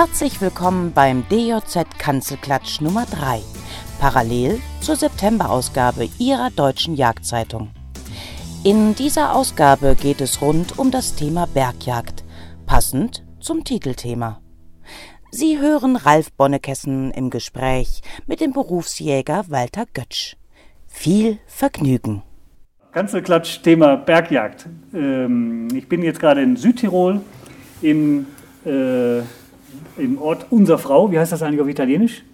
Herzlich willkommen beim DJZ Kanzelklatsch Nummer 3, parallel zur Septemberausgabe Ihrer deutschen Jagdzeitung. In dieser Ausgabe geht es rund um das Thema Bergjagd, passend zum Titelthema. Sie hören Ralf Bonnekessen im Gespräch mit dem Berufsjäger Walter Götsch. Viel Vergnügen. Kanzelklatsch, Thema Bergjagd. Ähm, ich bin jetzt gerade in Südtirol, in, im Ort Unser Frau. Wie heißt das eigentlich auf Italienisch?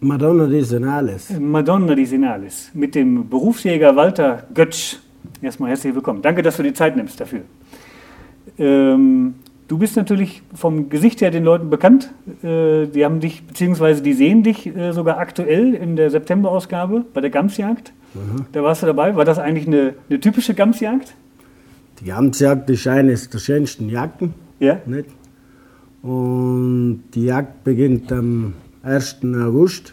Madonna di Senales. Madonna di Senales. Mit dem Berufsjäger Walter Götsch. Erstmal herzlich willkommen. Danke, dass du die Zeit nimmst dafür. Ähm, du bist natürlich vom Gesicht her den Leuten bekannt. Äh, die haben dich, beziehungsweise die sehen dich äh, sogar aktuell in der Septemberausgabe bei der Gamsjagd. Mhm. Da warst du dabei. War das eigentlich eine, eine typische Gamsjagd? Die Gamsjagd ist eines der schönsten Jagden. Ja. Nicht? Und die Jagd beginnt am 1. August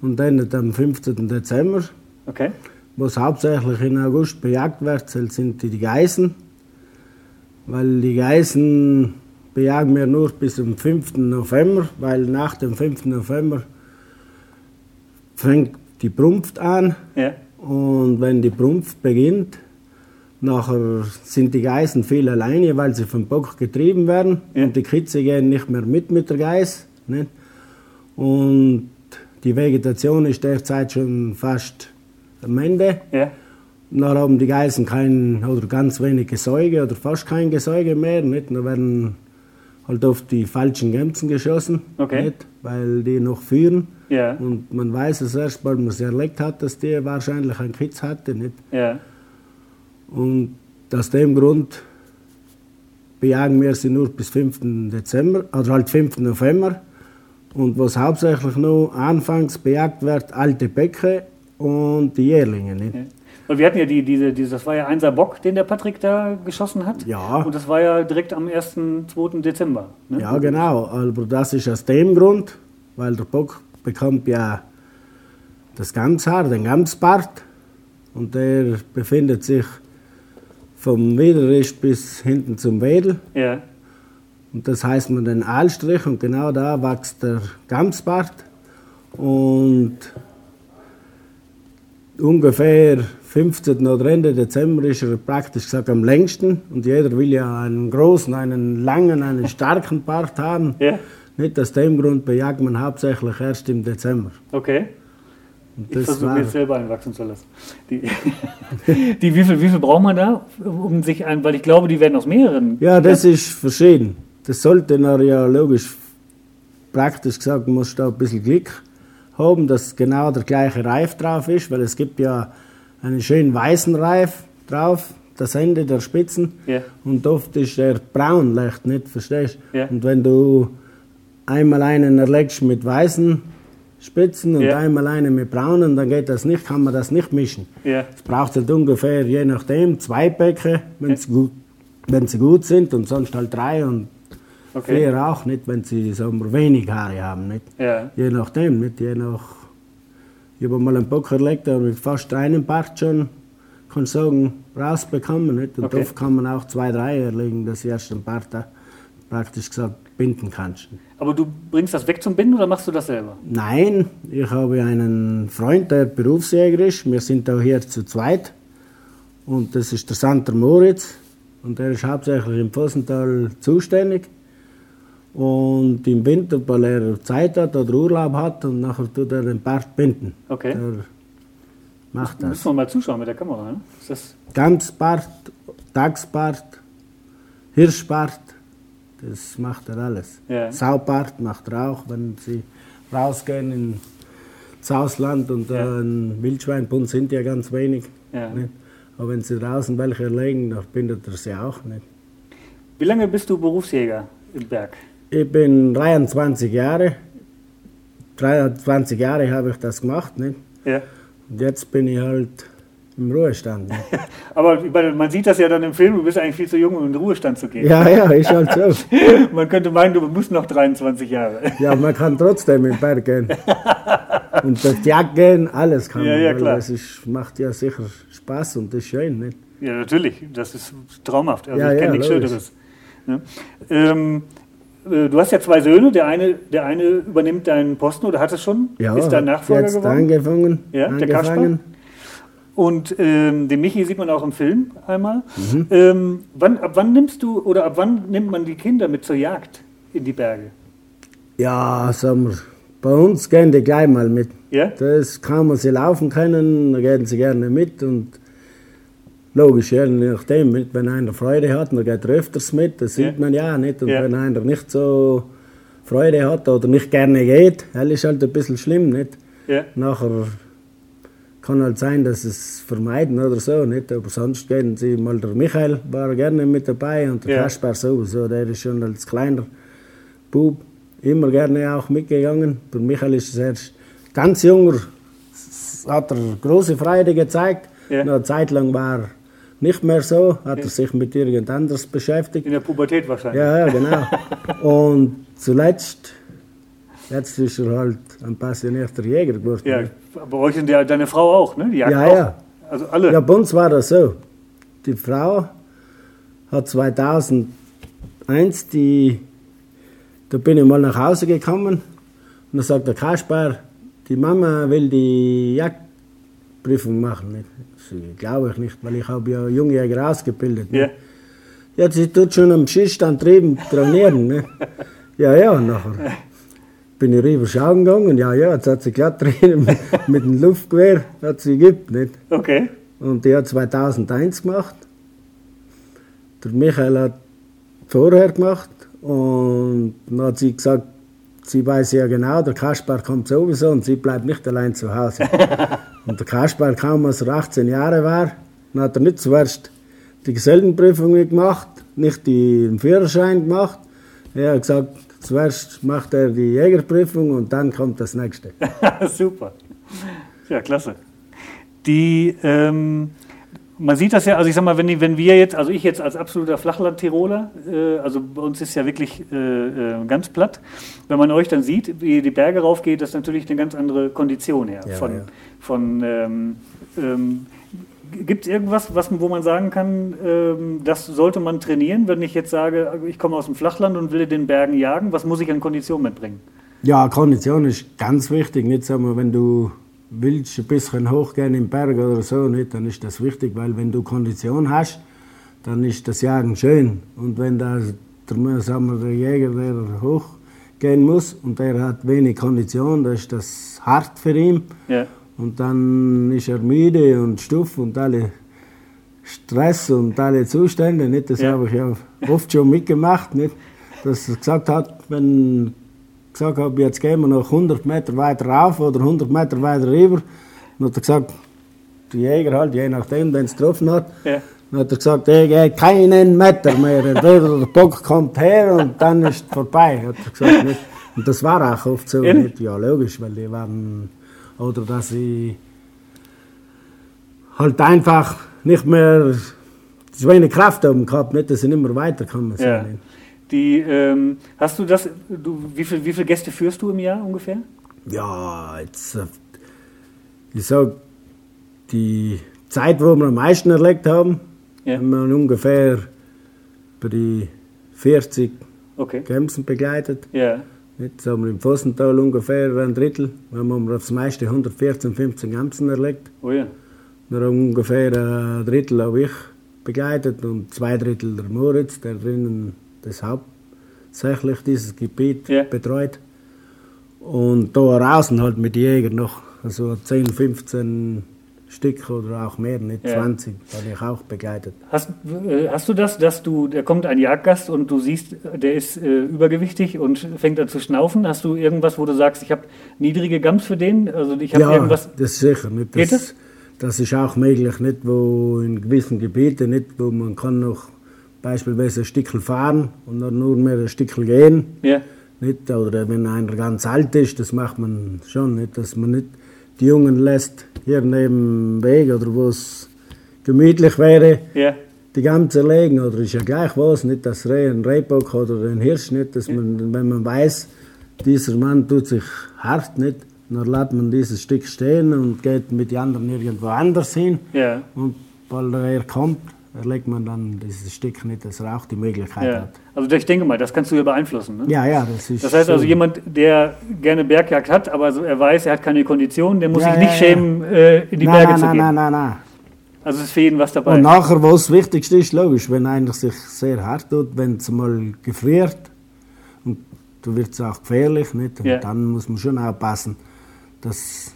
und endet am 15. Dezember. Okay. Was hauptsächlich in August bejagt wird, sind die Geißen. Weil die Geißen bejagen wir nur bis zum 5. November, weil nach dem 5. November fängt die Prumpft an. Ja. Und wenn die Prumpft beginnt, nachher sind die Geißen viel alleine, weil sie vom Bock getrieben werden. Ja. Und die Kitze gehen nicht mehr mit mit der Geiß. Nicht? Und die Vegetation ist derzeit schon fast am Ende. Ja. Dann haben die Geißen kein oder ganz wenig Gesäuge oder fast kein Gesäuge mehr. Nicht? Dann werden halt oft die falschen Gämsen geschossen, Okay. nicht? weil die noch führen. Ja. Und man weiß es erst, weil man sie erlegt hat, dass die wahrscheinlich einen Kitz hatte. Nicht? Ja. Und aus dem Grund bejagen wir sie nur bis 5. Dezember, oder halt 5. November. Und was hauptsächlich noch anfangs bejagt wird, alte Bäcke und die Jährlinge. Nicht? Ja. Wir hatten ja die, diese, diese, das war ja einser Bock, den der Patrick da geschossen hat. Ja. Und das war ja direkt am 1., 2. Dezember. Ne? Ja, genau. Aber das ist aus dem Grund, weil der Bock bekommt ja das Gamshaar, den Gamsbart. Und der befindet sich vom Widerrist bis hinten zum Wedel. Ja. Und das heißt man den Aalstrich und genau da wächst der Gamsbart. Und ungefähr 15. oder Ende Dezember ist er praktisch gesagt am längsten. Und jeder will ja einen großen, einen langen, einen starken Bart haben. Ja. Nicht aus dem Grund bejagt man hauptsächlich erst im Dezember. Okay. Ich versuche jetzt selber einwachsen zu lassen. Die, die, wie, viel, wie viel braucht man da, um sich ein, weil ich glaube, die werden aus mehreren. Ja, das ist verschieden. Das sollte man ja logisch, praktisch gesagt, man muss da ein bisschen Glück haben, dass genau der gleiche Reif drauf ist, weil es gibt ja einen schönen weißen Reif drauf, das Ende der Spitzen. Ja. Und oft ist der braun leicht, nicht? Verstehst Ja. Und wenn du einmal einen erlegst mit weißen Spitzen und Ja. einmal einen mit braunen, dann geht das nicht, kann man das nicht mischen. Ja. Es braucht halt ungefähr, je nachdem, zwei Bäcke, wenn sie gut, wenn sie gut sind und sonst halt drei und Okay. vier auch nicht, wenn sie sagen wir, wenig Haare haben. Nicht? Ja. Je nachdem, nicht? Je nach, ich habe mal einen Bock erlegt, der mit fast einem Bart schon, kann sagen, rausbekommen. Nicht? Und Okay. oft kann man auch zwei, drei erlegen, dass du erst Bart da praktisch gesagt binden kannst. Aber du bringst das weg zum Binden oder machst du das selber? Nein, ich habe einen Freund, der Berufsjäger ist. Wir sind auch hier zu zweit. Und das ist der Santer Moritz. Und der ist hauptsächlich im Vossental zuständig. Und im Winter, weil er Zeit hat oder Urlaub hat, und nachher tut er den Bart binden. Okay. Der macht das. Müssen wir mal zuschauen mit der Kamera. Ne? Ist das, Gamsbart, Dachsbart, Hirschbart, das macht er alles. Ja. Saubart macht er auch, wenn sie rausgehen ins Ausland und Ja. äh, ein Wildschweinbund sind ja ganz wenig. Ja. Nicht? Aber wenn sie draußen welche erlegen, dann bindet er sie auch nicht. wie lange bist du Berufsjäger im Berg? Ich bin 23 Jahre. 23 Jahre habe ich das gemacht. Nicht? Ja. Und jetzt bin ich halt im Ruhestand. Nicht? Aber ich man sieht das ja dann im Film, du bist eigentlich viel zu jung, um in den Ruhestand zu gehen. Ja, ja, ist halt so. Man könnte meinen, du musst noch 23 Jahre. Ja, man kann trotzdem in den Berg gehen. Und Jagd gehen, alles kann Ja, man. ja, klar. Das ist, macht ja sicher Spaß und das ist schön. Nicht? Ja, natürlich. Das ist traumhaft. Also Ja, ich kenne ja, nichts. Schöneres. Ne? Ähm, äh, du hast ja zwei Söhne. Der eine, der eine übernimmt deinen Posten oder hat es schon? Ja, ist dein Nachfolger jetzt geworden? angefangen. Ja, der Kasper? Und ähm, den Michi sieht man auch im Film einmal. Mhm. Ähm, wann, ab wann nimmst du oder ab wann nimmt man die Kinder mit zur Jagd in die Berge? Ja, sagen wir, bei uns gehen die gleich mal mit. Ja? Das kann man sie laufen können, da gehen sie gerne mit und logisch, ja, je nachdem, wenn einer Freude hat, dann geht er öfters mit, das Ja. sieht man ja nicht. Und Ja. wenn einer nicht so Freude hat oder nicht gerne geht, das ist halt ein bisschen schlimm, nicht? Ja. Nachher kann halt sein, dass sie es vermeiden oder so, nicht? Aber sonst gehen sie mal, der Michael war gerne mit dabei und der Ja. Kaspar sowieso, der ist schon als kleiner Bub immer gerne auch mitgegangen. Der Michael ist erst ganz junger, hat er große Freude gezeigt. Ja. Eine Zeit lang war er nicht mehr so, hat er sich mit irgend anderes beschäftigt. In der Pubertät wahrscheinlich. Ja, ja, genau. Und zuletzt, jetzt ist er halt ein passionierter Jäger geworden. Ja, bei euch sind ja deine Frau auch, ne? Die Jagd Ja, auch. ja. Also alle. Ja, bei uns war das so. Die Frau hat 2001, die, da bin ich mal nach Hause gekommen und dann sagt der Kaspar, die Mama will die Jagdprüfung machen. Das glaube ich nicht, weil ich habe ja Jungjäger ausgebildet. Ja. Nicht? Ja, sie tut schon am Schießstand drüben trainieren. Ne? Ja, ja, nachher bin ich rüber schauen gegangen. Ja, ja, jetzt hat sie glatt drin mit, mit dem Luftgewehr, hat sie geübt. Nicht? Okay. Und die hat 2001 gemacht. Der Michael hat vorher gemacht. Und dann hat sie gesagt, sie weiß ja genau, der Kaspar kommt sowieso und sie bleibt nicht allein zu Hause. und der Kaspar kaum als er 18 Jahre war, dann hat er nicht zuerst die Gesellenprüfung gemacht, nicht den Führerschein gemacht. Er hat gesagt, zuerst macht er die Jägerprüfung und dann kommt das nächste. Super. Ja, klasse. Die, ähm, man sieht das ja, also ich sag mal, wenn, wenn wir jetzt, also ich jetzt als absoluter Flachland-Tiroler, äh, also bei uns ist ja wirklich äh, äh, ganz platt, wenn man euch dann sieht, wie die Berge raufgeht, das ist natürlich eine ganz andere Kondition her. Ja, von, ja. von ähm, ähm, Gibt es irgendwas, was, wo man sagen kann, ähm, das sollte man trainieren, wenn ich jetzt sage, ich komme aus dem Flachland und will in den Bergen jagen, was muss ich an Kondition mitbringen? Ja, Kondition ist ganz wichtig. Nicht sagen wir, wenn du willst ein bisschen hochgehen im Berg oder so, nicht, dann ist das wichtig, weil wenn du Kondition hast, dann ist das Jagen schön. Und wenn da der, sagen wir, der Jäger, der hochgehen muss und der hat wenig Kondition, dann ist das hart für ihn. Ja. Und dann ist er müde und stuff und alle Stress und alle Zustände. Nicht? Das Ja. habe ich ja oft schon mitgemacht. Nicht? Dass er gesagt hat, wenn ich gesagt habe, jetzt gehen wir noch 100 Meter weiter rauf oder 100 Meter weiter rüber, dann hat er gesagt, der Jäger halt, je nachdem, den es getroffen hat, Ja. dann hat er gesagt, ich gehe keinen Meter mehr. Entweder der Bock kommt her und dann ist es vorbei, hat er gesagt. Nicht? Und das war auch oft so. Nicht? Ja, logisch, weil die waren, oder dass sie halt einfach nicht mehr so wenig Kraft haben gehabt, nicht, dass sie nicht mehr weiterkommen sind. Ja. Die, ähm, hast du das, du, wie, viel, wie viele Gäste führst du im Jahr ungefähr? Ja, jetzt, äh, ich sag, die Zeit, wo wir am meisten erlegt haben, Ja. haben wir ungefähr bei die 40 Okay. Kämpfen begleitet. Ja. Jetzt haben wir im Vossental ungefähr ein Drittel. Wir haben aufs meiste 114, 15 Kämpfen erlegt. Oh ja. Wir haben ungefähr ein Drittel habe ich begleitet und zwei Drittel der Moritz, der drinnen das hauptsächlich dieses Gebiet Ja. betreut. Und da draußen halt mit Jägern noch, also 10, 15 Stück oder auch mehr, nicht Ja. 20, habe ich auch begleitet. Hast, äh, hast du das, dass du, da kommt ein Jagdgast und du siehst, der ist äh, übergewichtig und fängt an zu schnaufen? Hast du irgendwas, wo du sagst, ich habe niedrige Gams für den? Also ich habe Ja, irgendwas. das ist sicher. Nicht, Geht das, das ist auch möglich, nicht wo in gewissen Gebieten, nicht wo man kann noch beispielsweise ein Stückel fahren und dann nur mehr ein Stückel gehen. Ja. Nicht? Oder wenn einer ganz alt ist, das macht man schon, nicht? dass man nicht die Jungen lässt hier neben dem Weg oder wo es gemütlich wäre, Ja. die ganze legen oder ist ja gleich was, nicht das Reh, ein Rehbock oder ein Hirsch, nicht, dass man, wenn man weiß, dieser Mann tut sich hart, nicht, dann lässt man dieses Stück stehen und geht mit den anderen irgendwo anders hin Ja. und weil er kommt, erlegt man dann dieses Stück nicht, dass er auch die Möglichkeit Ja. hat. Also ich denke mal, das kannst du ja beeinflussen. Ne? Ja, ja, das ist Das heißt also, so. jemand, der gerne Bergjagd hat, aber so er weiß, er hat keine Kondition, der muss Ja, sich nicht schämen, äh, in die nein, Berge nein, zu nein, gehen. nein, nein, nein. Also es ist für jeden was dabei. Und nachher, was das Wichtigste ist, logisch, wenn einer sich sehr hart tut, wenn es mal gefriert und da wird es auch gefährlich, nicht? Und dann muss man schon aufpassen. Das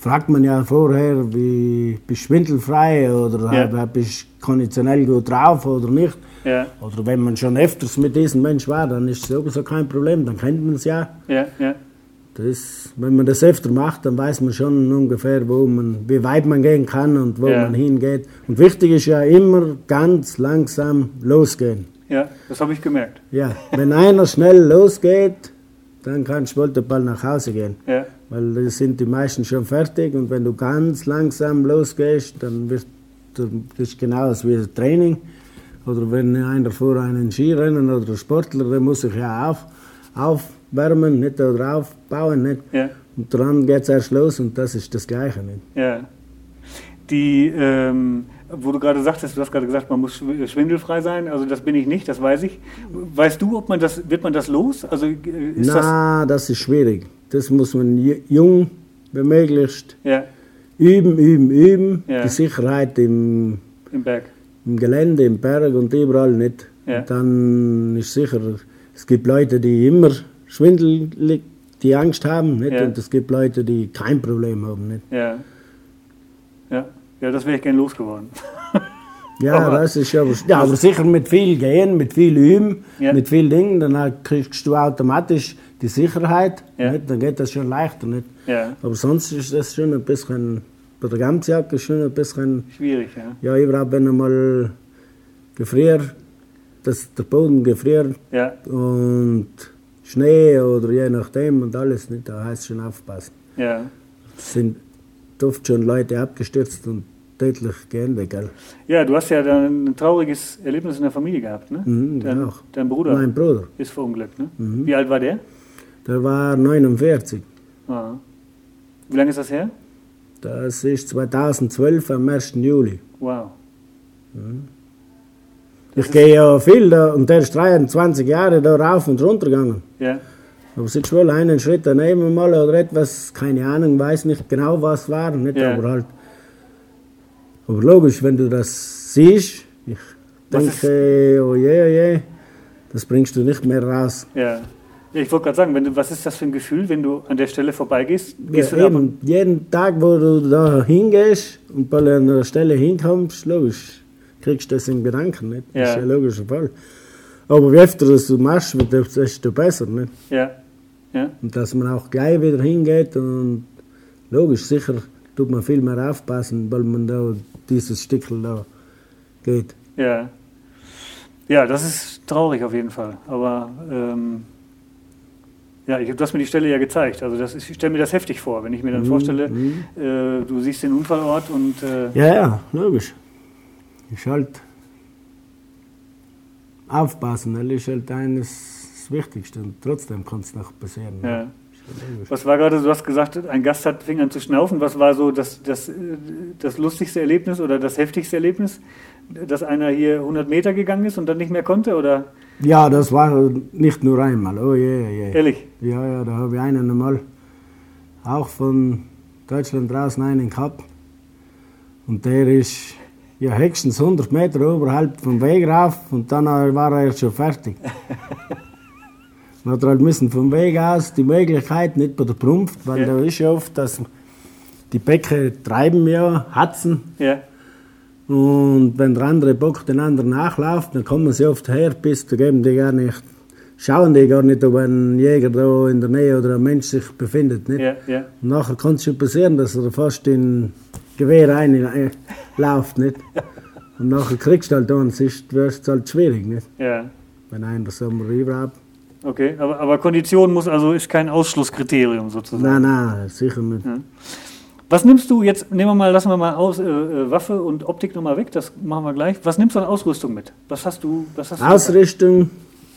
fragt man ja vorher, wie bist du schwindelfrei oder Ja. äh, bist du konditionell gut drauf oder nicht. Ja, Oder wenn man schon öfters mit diesem Mensch war, dann ist es sowieso kein Problem, dann kennt man es ja. ja, ja, Das, wenn man das öfter macht, dann weiß man schon ungefähr, wo man, wie weit man gehen kann und wo Ja. man hingeht. Und wichtig ist ja immer ganz langsam losgehen. ja, das habe ich gemerkt. Ja, wenn einer schnell losgeht, dann kannst du bald nach Hause gehen. Ja, Weil da sind die meisten schon fertig und wenn du ganz langsam losgehst, dann wird du- das ist genauso wie das Training. Oder wenn einer vor einen Skirennen oder Sportler, der muss sich ja auf, aufwärmen, nicht oder aufbauen. Nicht? ja, Und dann geht es erst los und das ist das Gleiche. Nicht? ja. Die, ähm, wo du gerade sagtest, du hast gerade gesagt, man muss schw- schwindelfrei sein. Also das bin ich nicht, das weiß ich. Weißt du, ob man das, wird man das los? Also äh, ist das, Na, das ist schwierig. Das muss man ju- jung wie möglichst ja, üben, üben, üben. Ja. Die Sicherheit im, im Berg. im Gelände, im Berg und überall nicht. Ja. Und dann ist sicher, es gibt Leute, die immer schwindelig, die Angst haben, nicht? Ja. und es gibt Leute, die kein Problem haben. Nicht? Ja, ja, ja, das wäre ich gern losgeworden. Ja, Aber- das ist aber, ja, aber sicher mit viel Gehen, mit viel Üben, Ja. mit viel Dingen, dann halt kriegst du automatisch die Sicherheit, Ja. dann geht das schon leichter. Nicht? Ja, Aber sonst ist das schon ein bisschen, bei der Gamsjacke ist schon ein bisschen, schwierig, ja. ja, überhaupt wenn einmal gefriert, dass der Boden gefriert Ja, und Schnee oder je nachdem und alles, nicht? da heißt schon aufpassen. ja. Sind oft schon Leute abgestürzt und tödlich geendet, gell? Ja, du hast ja dann ein trauriges Erlebnis in der Familie gehabt, ne? Mhm, dein, auch. dein Bruder Mein Bruder, ist verunglückt, ne? Mhm. Wie alt war der? der war 49. Ah. Wie lange ist das her? Das ist 2012 am 1. Juli. Wow. Ich gehe ja viel da und der ist 23 Jahre da rauf und runter gegangen. Ja, Aber es ist wohl einen Schritt daneben mal oder etwas, keine Ahnung, weiß nicht genau was war, nicht, Ja. aber halt. Aber logisch, wenn du das siehst, ich denke, oh je, oh je, das bringst du nicht mehr raus. ja. Ja, ich wollte gerade sagen, wenn du, was ist das für ein Gefühl, wenn du an der Stelle vorbeigehst? Ja, Gehst aber- eben, jeden Tag, wo du da hingehst und bei einer Stelle hinkommst, logisch, kriegst du das in Gedanken, nicht? Das Ja. ist ja ein logischer Fall. Aber wie öfter das du machst, desto besser, nicht? Ja, ja, Und dass man auch gleich wieder hingeht und logisch, sicher tut man viel mehr aufpassen, weil man da dieses Stückel da geht. ja. Ja, das ist traurig auf jeden Fall. Aber ähm, ja, ich, du hast mir die Stelle ja gezeigt. Also das ist, ich stelle mir das heftig vor, wenn ich mir dann vorstelle, äh, du siehst den Unfallort und äh, Ja, ja, logisch. Ist halt aufpassen, das ist halt eines das Wichtigste und trotzdem kann es noch passieren. ja. Ist ja. Was war gerade, du hast gesagt, ein Gast hat fing an zu schnaufen. Was war so das, das, das lustigste Erlebnis oder das heftigste Erlebnis? Dass einer hier 100 Meter gegangen ist und dann nicht mehr konnte? Oder Ja, das war nicht nur einmal, oh je, oh je. ehrlich? Ja, ja, da habe ich einen einmal auch von Deutschland draußen einen gehabt. Und der ist ja höchstens 100 Meter oberhalb vom Weg rauf und dann war er schon fertig. Man hat halt müssen vom Weg aus die Möglichkeit, nicht bei der Prumpft, weil Ja. da ist ja oft, dass die Bäcke treiben ja, hatzen. Ja, Und wenn der andere Bock den anderen nachläuft, dann kommen sie oft her, bis da geben die gar nicht, schauen die gar nicht, ob ein Jäger da in der Nähe oder ein Mensch sich befindet. Nicht? ja, ja, Und nachher kann es schon passieren, dass er fast in Gewehr reinläuft. Nicht? Und nachher kriegst du halt dann, sonst wird es halt schwierig. Nicht? ja. Wenn einer so am überhaupt. Okay, aber, aber Kondition muss also ist kein Ausschlusskriterium sozusagen. Nein, nein, sicher nicht. Was nimmst du jetzt? Nehmen wir mal, lassen wir mal aus äh, äh, Waffe und Optik nochmal weg. Das machen wir gleich. Was nimmst du an Ausrüstung mit? Was hast du? Was hast du Ausrüstung,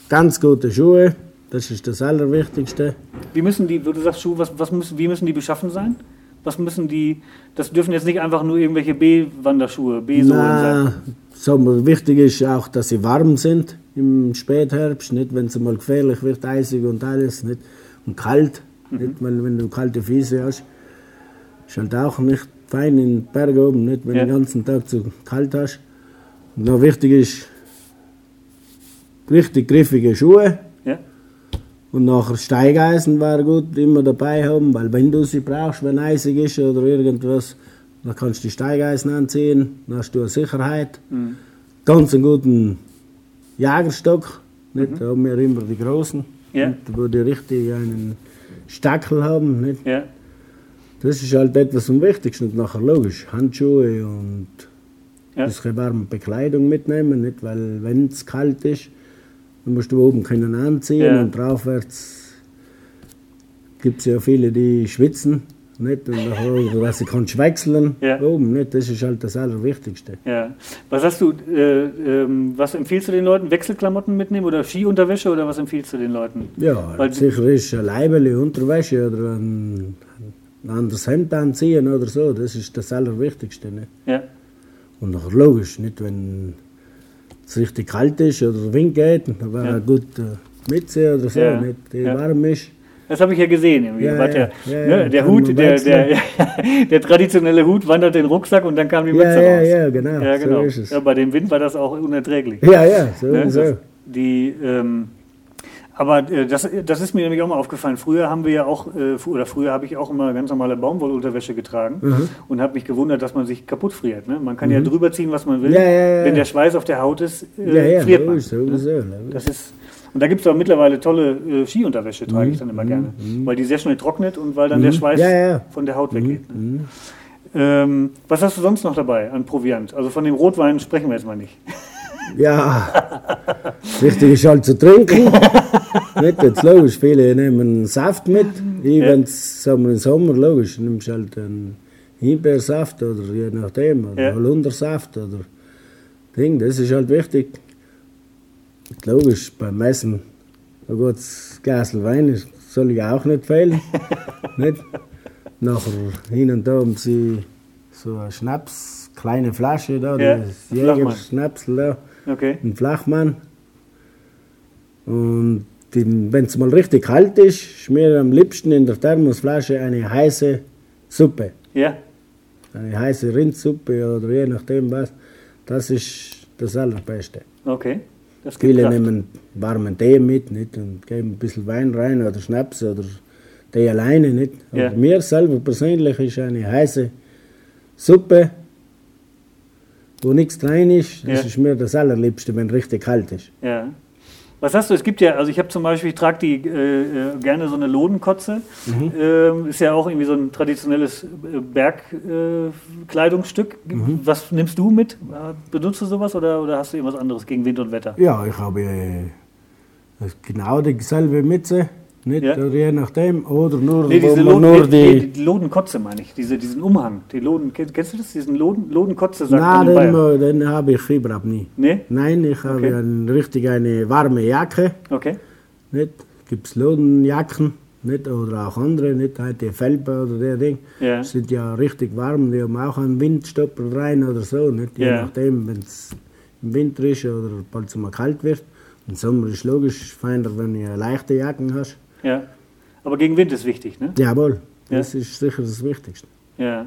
ganz gute Schuhe, das ist das Allerwichtigste. Wie müssen die? Du sagst Schuhe. Was, was müssen? Wie müssen die beschaffen sein? Was müssen die, das dürfen jetzt nicht einfach nur irgendwelche B-Wanderschuhe, B-Sohlen sein. So, wichtig ist auch, dass sie warm sind im Spätherbst, nicht wenn es mal gefährlich wird, eisig und alles, nicht und kalt, nicht wenn, wenn du kalte Füße hast. Ist halt auch nicht fein in den Bergen oben, nicht wenn Ja. du den ganzen Tag zu kalt hast. Und noch wichtig ist richtig griffige Schuhe Ja? und nachher Steigeisen wäre gut immer dabei haben, weil wenn du sie brauchst, wenn eisig ist oder irgendwas, dann kannst du die Steigeisen anziehen, dann hast du eine Sicherheit. Mhm. Ganz einen guten Jagerstock, nicht? da haben wir immer die großen, Ja. nicht? wo die richtig einen Stackel haben. Nicht? Ja. Das ist halt etwas am wichtigsten. Und nachher logisch, Handschuhe und Ja. bisschen warme Bekleidung mitnehmen, nicht? weil wenn es kalt ist, dann musst du oben können anziehen Ja. und draufwärts gibt es ja viele, die schwitzen. Nicht? Und nachher, dass sie kannst wechseln Ja. oben, nicht? das ist halt das Allerwichtigste. Ja. Was hast du, äh, ähm, was empfiehlst du den Leuten? Wechselklamotten mitnehmen oder Skiunterwäsche oder was empfiehlst du den Leuten? Ja, Weil- sicher ist ein Leibeli, Unterwäsche oder ein, ein anderes Hemd anziehen oder so, das ist das Allerwichtigste. Nicht? Ja. Und nachher logisch, nicht wenn es richtig kalt ist oder der Wind geht, dann wäre Ja. gute Mütze oder so, Ja, nicht, die ja. warm ist. Das habe ich ja gesehen. Irgendwie. Ja, ja, ja, ja, ne, ja, der Hut, der, der, wechseln. der traditionelle Hut wandert den Rucksack und dann kam die Ja, Mütze ja, raus. ja, genau, Ja, so genau. ist es. Ja, bei dem Wind war das auch unerträglich. Ja, ja, so, Ne, so. die, ähm, aber äh, das, das ist mir nämlich auch mal aufgefallen. Früher haben wir ja auch, äh, oder früher habe ich auch immer ganz normale Baumwollunterwäsche getragen Mhm. und habe mich gewundert, dass man sich kaputt friert. Ne? Man kann ja drüber ziehen, was man will. Ja, ja, ja. Wenn der Schweiß auf der Haut ist, äh, ja, ja, friert man. logisch, sowieso. logisch. Das ist, und da gibt es auch mittlerweile tolle äh, Skiunterwäsche, trage Mhm. ich dann immer gerne. Weil die sehr schnell trocknet und weil dann der Schweiß Ja, ja. von der Haut weggeht. Ne? Ähm, was hast du sonst noch dabei an Proviant? Also von dem Rotwein sprechen wir jetzt mal nicht. Ja, wichtig ist halt zu trinken. nicht jetzt logisch, viele nehmen Saft mit. Ich, Ja. wenn's sagen wir, im Sommer, logisch, nimmst halt einen Himbeersaft oder je nachdem, oder Ja. Holundersaft oder Ding, das ist halt wichtig. Logisch, beim Essen, ein gutes Glas Wein ist- soll ich auch nicht fehlen. nicht? Nachher hin und da haben sie so eine Schnaps, kleine Flasche da, Ja, das. Jägerschnapsel da Okay. ein Flachmann. Und wenn es mal richtig kalt ist, schmiere am liebsten in der Thermosflasche eine heiße Suppe. Ja, Eine heiße Rindsuppe oder je nachdem was. Das ist das Allerbeste. okay. Viele Kraft. nehmen warmen Tee mit nicht? und geben ein bisschen Wein rein oder Schnaps oder Tee alleine. Nicht? Ja. Aber mir selber persönlich ist eine heiße Suppe, wo nichts rein ist, das Ja. ist mir das Allerliebste, wenn richtig kalt ist. Ja. Was hast du? Es gibt ja, also ich habe zum Beispiel, ich trage die äh, äh, gerne so eine Lodenkotze. Mhm. Ähm, ist ja auch irgendwie so ein traditionelles Bergkleidungsstück. Äh, Kleidungsstück. Mhm. Was nimmst du mit? Äh, Benutzt du sowas oder, oder hast du irgendwas anderes gegen Wind und Wetter? Ja, ich habe äh, genau dieselbe Mütze, nicht? Ja. Oder je nachdem. Oder nur, Nee, diese Loden, nur nee, die. die Lodenkotze meine ich, diese, diesen Umhang. Die Loden, kenn- kennst du das? Diesen Loden, Lodenkotze sagt man in den, den habe ich überhaupt nie. Nee? Nein, ich habe Okay. ein, richtig eine warme Jacke. Okay. Nicht? Gibt es Lodenjacken nicht? oder auch andere, nicht halt die Felpe oder der Ding. Ja. Sind ja richtig warm, die haben auch einen Windstopper rein oder so. Nicht? Je Ja. nachdem, wenn es im Winter ist oder bald es mal kalt wird. Im Sommer ist logisch feiner, wenn du leichte Jacken hast. Ja. Aber gegen Wind ist wichtig, ne? Jawohl, Ja. das ist sicher das Wichtigste. Ja.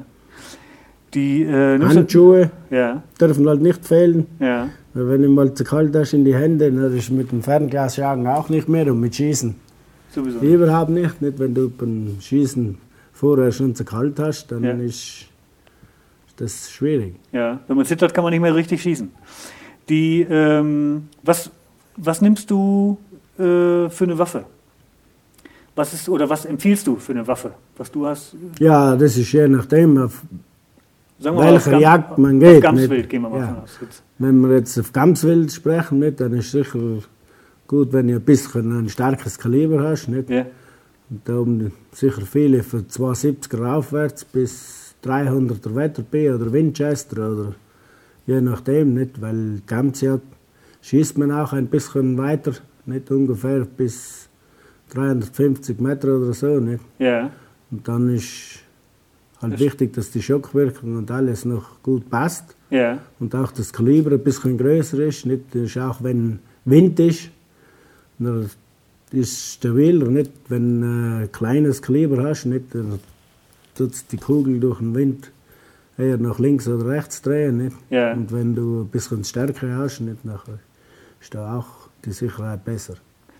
Die, äh, Handschuhe Ja, dürfen halt nicht fehlen. ja. Weil Wenn du mal zu kalt hast in die Hände, dann ist mit dem Fernglasjagen auch nicht mehr und mit Schießen. Sowieso. Überhaupt nicht. nicht. Wenn du beim Schießen vorher schon zu kalt hast, dann Ja. ist das schwierig. Ja, wenn man zittert, kann man nicht mehr richtig schießen. Die, ähm, was, was nimmst du äh, für eine Waffe? Was ist oder was empfiehlst du für eine Waffe? Was du hast? Ja, das ist je nachdem, auf, Sagen Welcher Gam- Jagd man auf geht, Gamswild nicht? gehen wir mal Ja. aus. Wenn wir jetzt auf Gamswild sprechen, nicht, dann ist sicher gut, wenn du ein bisschen ein starkes Kaliber hast. Nicht? Und da haben sicher viele von 270er aufwärts bis 300er Wetterby oder Winchester oder je nachdem, nicht? weil Gamsjagd schießt man auch ein bisschen weiter, nicht ungefähr bis 350 Meter oder so. Nicht? ja, Und dann ist Halt Das- wichtig, dass die Schockwirkung und alles noch gut passt. Ja, Und auch das Kaliber ein bisschen größer ist. Nicht, das ist auch wenn Wind ist, dann ist stabil. Und nicht, wenn du ein kleines Kaliber hast, nicht, dann tut die Kugel durch den Wind eher nach links oder rechts drehen. Nicht? Ja. Und wenn du ein bisschen Stärke hast, nicht, nachher ist da auch die Sicherheit besser.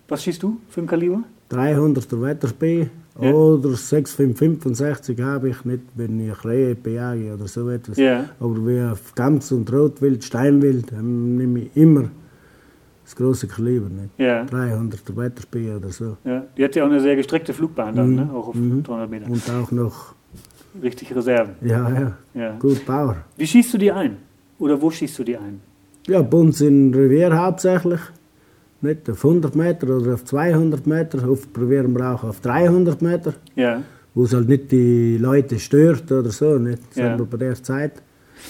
was schießt du für ein Kaliber? 300er Wettersby Ja. oder 6565 habe ich nicht, wenn ich Rehe bejage oder so etwas. Ja. Aber wie auf Gams und Rotwild, Steinwild, ähm, nehme ich immer das große Kaliber. Nicht? Ja. 300er Wettersby oder so. Ja, die hat ja auch eine sehr gestreckte Flugbahn dann, Mhm. ne? auch auf Mhm. 300 Meter. Und auch noch, Richtig Reserven. ja, ja, Ja. gut Power. Wie schießt du die ein? Oder wo schießt du die ein? Ja, bei uns in Revier hauptsächlich. Nicht auf 100 Meter oder auf 200 Meter. Oft probieren wir auch auf 300 Meter. Ja, wo es halt nicht die Leute stört oder so, nicht Ja. selber bei der Zeit.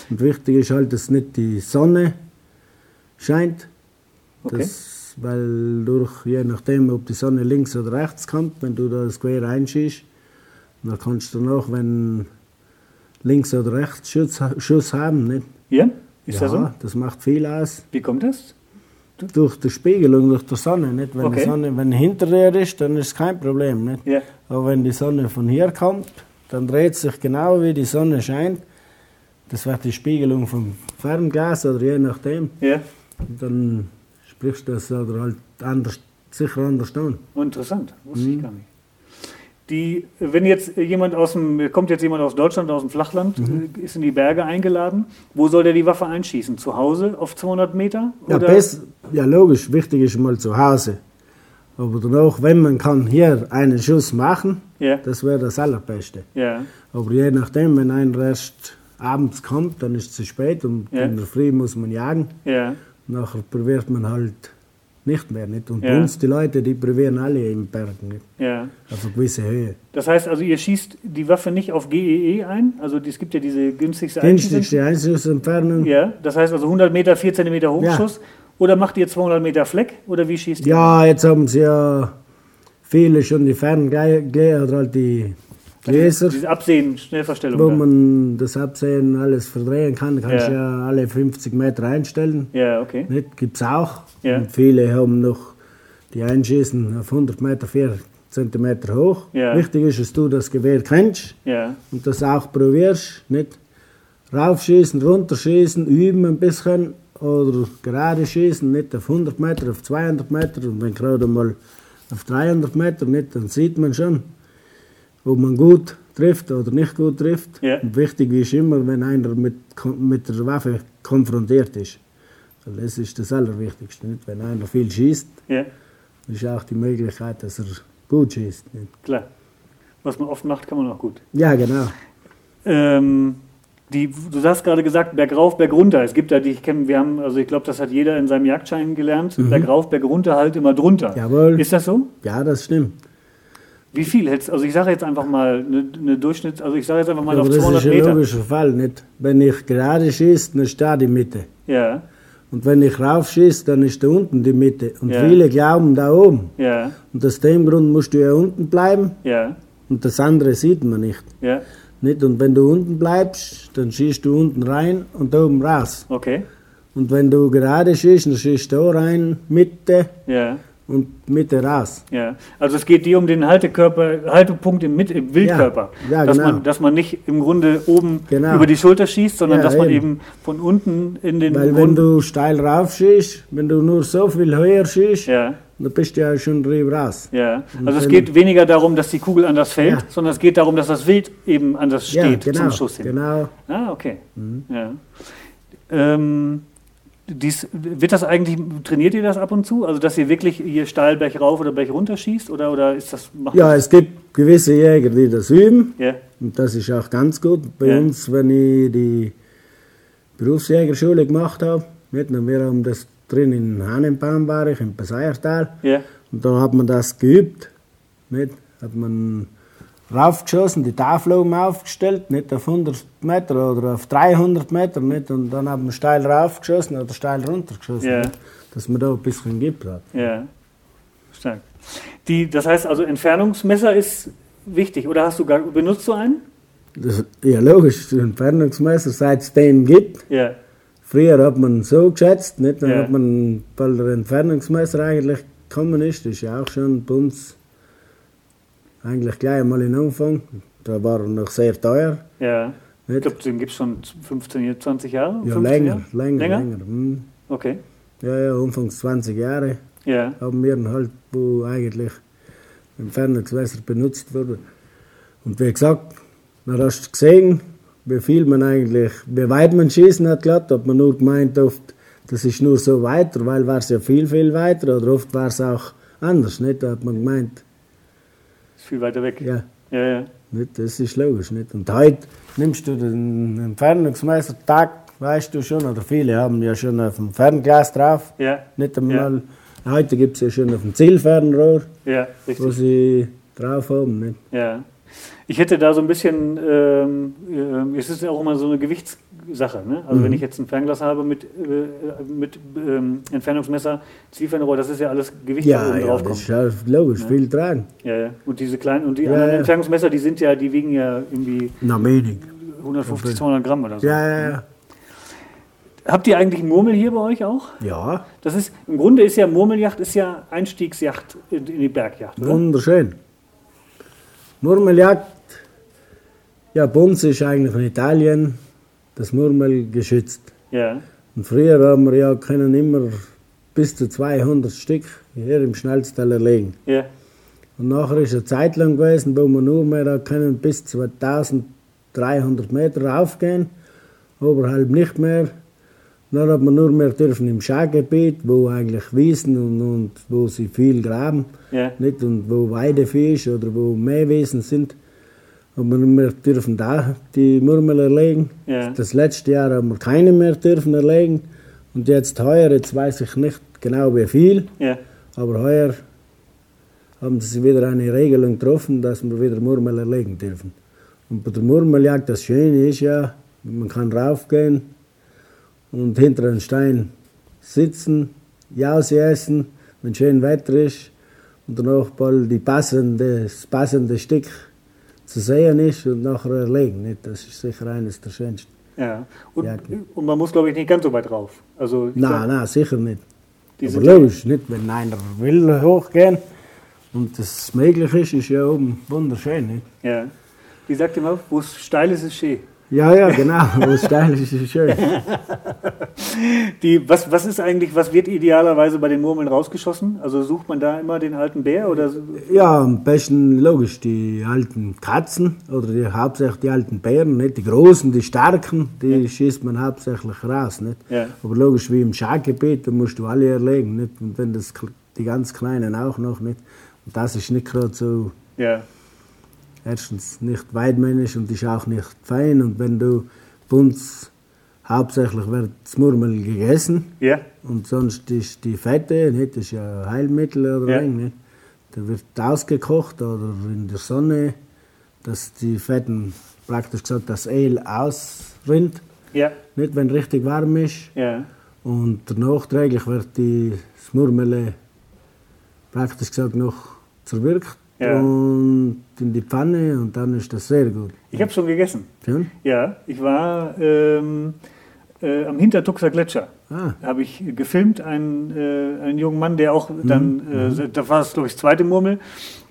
Und wichtig ist halt, dass nicht die Sonne scheint, okay. das, weil durch, je nachdem, ob die Sonne links oder rechts kommt, wenn du da das Quer einschießt, dann kannst du noch, wenn links oder rechts Schuss, Schuss haben, nicht? Ja, ist ja, das so? das macht viel aus. Wie kommt das? Durch die Spiegelung, durch die Sonne, nicht? Wenn Okay. die Sonne, wenn hinter dir ist, dann ist es kein Problem, nicht? Ja, Aber wenn die Sonne von hier kommt, dann dreht sich genau wie die Sonne scheint. Das wird die Spiegelung vom Fernglas oder je nachdem. Und dann sprichst du das oder halt anders, sicher anders an. Interessant, wusste Mhm. ich gar nicht. Die, wenn jetzt jemand aus dem, kommt jetzt jemand aus Deutschland, aus dem Flachland, Mhm. äh, ist in die Berge eingeladen, wo soll der die Waffe einschießen? Zu Hause auf 200 Meter? Ja, best, ja, logisch, wichtig ist mal zu Hause. Aber danach, wenn man kann hier einen Schuss machen, Ja, das wäre das Allerbeste. ja, Aber je nachdem, wenn ein Rest abends kommt, dann ist es zu spät und Ja. in der Früh muss man jagen. ja, Nachher probiert man halt nicht mehr. Nicht? Und Ja. bei uns, die Leute, die probieren alle im Bergen, nicht? ja. auf eine gewisse Höhe. Das heißt also, ihr schießt die Waffe nicht auf GEE ein? Also es gibt ja diese günstigste Günstigste Einschussentfernung. Ja, das heißt also 100 Meter, 4 cm Hochschuss. Oder macht ihr 200 Meter Fleck? Oder wie schießt ihr? Ja, jetzt haben sie ja viele schon die Ferngläser oder halt die Gläser, Diese Absehen, Schnellverstellung. wo man das Absehen alles verdrehen kann. Kannst Ja. ja. alle 50 Meter einstellen. Ja, okay. Nicht? Gibt's auch. Ja. Und viele haben noch die einschießen auf 100 Meter 4 Zentimeter hoch. Ja. Wichtig ist, dass du das Gewehr kennst Ja, und das auch probierst. Nicht raufschießen, runterschießen, üben ein bisschen oder gerade schießen, nicht auf 100 Meter, auf 200 Meter und wenn gerade mal auf 300 Meter nicht, dann sieht man schon, ob man gut trifft oder nicht gut trifft. Ja. Und wichtig ist immer, wenn einer mit, mit der Waffe konfrontiert ist. Weil das ist das Allerwichtigste. Nicht? Wenn einer viel schießt, ja, ist auch die Möglichkeit, dass er gut schießt. Nicht? klar. Was man oft macht, kann man auch gut. Ja, genau. Ähm, die, du hast gerade gesagt, bergauf, bergunter. Es gibt da die, ich kenne, wir haben, also ich glaube, das hat jeder in seinem Jagdschein gelernt. Bergauf, bergunter, halt immer drunter. Mhm. Jawohl. Ist das so? Ja, das stimmt. Wie viel hättest Also ich sage jetzt einfach mal eine, eine Durchschnitts, also ich sage jetzt einfach mal Aber auf das 200 ist ein Meter. logischer Fall. Nicht? Wenn ich gerade schieße, dann steht die Mitte. Ja, Und wenn ich raufschieße, dann ist da unten die Mitte. Und Ja. viele glauben da oben. ja, Und aus dem Grund musst du ja unten bleiben ja, und das andere sieht man nicht. ja, nicht? Und wenn du unten bleibst, dann schießt du unten rein und oben raus. okay, Und wenn du gerade schießt, dann schießt du da rein, Mitte ja. Und Mitte raus. Ja, also es geht dir um den Haltekörper, Haltepunkt im, Mit im Wildkörper. Ja, ja, dass, genau. man, dass man nicht im Grunde oben Genau. über die Schulter schießt, sondern Ja, dass man eben. eben von unten in den Weil wenn Grund. du steil raufschießt, wenn du nur so viel höher schießt, Ja, dann bist du ja schon drüber raus. ja. Also es wenn- geht weniger darum, dass die Kugel anders fällt, sondern es geht darum, dass das Wild eben anders steht genau, zum Schuss hin. genau. Ah, okay. Mhm. Ja. Ähm, dies, wird das eigentlich, trainiert ihr das ab und zu? Also dass ihr wirklich hier steil Berg rauf oder Berg runter schießt? Oder, oder ist das. Ja, es gibt gewisse Jäger, die das üben. ja, Und das ist auch ganz gut. Bei Ja. uns, wenn ich die Berufsjägerschule gemacht habe, nicht wir haben das drin in Hannenbaum war ich, im Passeiertal. ja, Und da hat man das geübt. Nicht? Hat man raufgeschossen, die Tafel oben aufgestellt, nicht auf 100 Meter oder auf 300 Meter. Nicht? Und dann hat man steil raufgeschossen oder steil runtergeschossen. Nicht? Dass man da ein bisschen gibt hat. ja. Stark. Die, das heißt also, Entfernungsmesser ist wichtig. Oder hast du gar, benutzt du einen? Das, ja, logisch, Entfernungsmesser, seit es den gibt. Ja. Früher hat man so geschätzt, nicht? Dann hat man, weil der Entfernungsmesser eigentlich gekommen ist, das ist ja auch schon bei uns eigentlich gleich einmal in Anfang. Da war er noch sehr teuer. Ja. Ich Nicht? glaube, den gibt es schon 15, 20 Jahre? Ja, 15 länger, Jahre? länger, Länger? länger. Hm. Okay. Ja, ja, anfangs 20 Jahre Ja. haben wir ihn halt, wo eigentlich Entfernungsmesser benutzt wurde. Und wie gesagt, dann hast du gesehen, wie viel man eigentlich, wie weit man schießen hat glatt, hat man nur gemeint oft, das ist nur so weiter, weil war es ja viel, viel weiter, oder oft war es auch anders, nicht? Da hat man gemeint, viel weiter weg. ja, Ja, ja. nicht, das ist logisch, nicht? Und heute nimmst du den Entfernungsmesser, Tag, weißt du schon, oder viele haben ja schon auf dem Fernglas drauf, Ja. nicht einmal, heute gibt es ja schon auf dem Zielfernrohr, Ja, wo sie drauf haben, nicht? Ja. Ich hätte da so ein bisschen, ähm, äh, es ist ja auch immer so eine Gewichtssache. Ne? Also wenn ich jetzt ein Fernglas habe mit, äh, mit ähm, Entfernungsmesser, Zielfernrohr, das ist ja alles Gewicht, das Ja, oben ja, drauf das kommt. ja logisch, viel tragen. Ja, ja. Und diese kleinen, und die Ja, anderen ja. Entfernungsmesser, die sind ja, die wiegen ja irgendwie Na, wenig. 150, 200 Gramm oder so. Ja, ja, ja. Habt ihr eigentlich Murmel hier bei euch auch? Ja, Das ist, im Grunde ist ja Murmeljacht ist ja Einstiegsjacht in, in die Bergjacht, oder? wunderschön. Murmeljagd, ja, bei uns ist eigentlich in Italien das Murmel geschützt. Ja, Und früher haben wir ja können immer bis zu 200 Stück hier im Schnellstal erlegen. ja, Und nachher ist eine Zeit lang gewesen, wo wir nur mehr da können bis 2300 Meter aufgehen, oberhalb nicht mehr. Dann hat man nur mehr dürfen im Schaugebiet, wo eigentlich Wiesen und, und wo sie viel graben, ja, nicht und wo Weidevieh ist oder wo Mähwiesen sind, nur mehr dürfen da die Murmel erlegen. ja. Das letzte Jahr haben wir keine mehr dürfen erlegen und jetzt heuer, jetzt weiß ich nicht genau wie viel, ja. aber heuer haben sie wieder eine Regelung getroffen, dass wir wieder Murmel erlegen dürfen. Und bei der Murmeljagd, das Schöne ist ja, man kann raufgehen und hinter einem Stein sitzen, Jause essen, wenn schön Wetter ist und danach bald die passende, das passende Stück zu sehen ist und nachher erlegen. Nicht? Das ist sicher eines der schönsten. Ja, und, und man muss, glaube ich, nicht ganz so weit rauf. Also, Nein, glaub, nein, sicher nicht. Aber logisch, nicht, wenn einer will hochgehen und das möglich ist, ist ja oben wunderschön. Nicht? ja. Wie sagt ihr mal, wo es steil ist, ist schön. Ja, ja, genau, steil ist, schön. Die, was, was ist eigentlich, was wird idealerweise bei den Murmeln rausgeschossen? Also sucht man da immer den alten Bär oder? Ja, am besten logisch die alten Katzen oder die, hauptsächlich die alten Bären, nicht die großen, die starken, die schießt man hauptsächlich raus. Nicht? Ja. Aber logisch wie im Schaugebiet, da musst du alle erlegen. Nicht? Und wenn das die ganz Kleinen auch noch nicht. Und das ist nicht gerade so Ja, erstens nicht weidmännisch und ist auch nicht fein. Und wenn du bei uns hauptsächlich wird das Murmel gegessen ja, und sonst ist die Fette, nicht, das ist ja Heilmittel oder Ja. ein, nicht? Da wird ausgekocht oder in der Sonne, dass die Fetten praktisch gesagt das Öl ausrinnt, ja, nicht wenn richtig warm ist. ja, Und nachträglich wird die das Murmel praktisch gesagt noch zerwirkt Ja. und in die Pfanne und dann ist das sehr gut. ich habe schon gegessen. Schön? Ja, ich war ähm, äh, am Hintertuxer Gletscher. Ah, habe ich gefilmt, einen, äh, einen jungen Mann, der auch dann, äh, da war es glaube ich das zweite Murmel,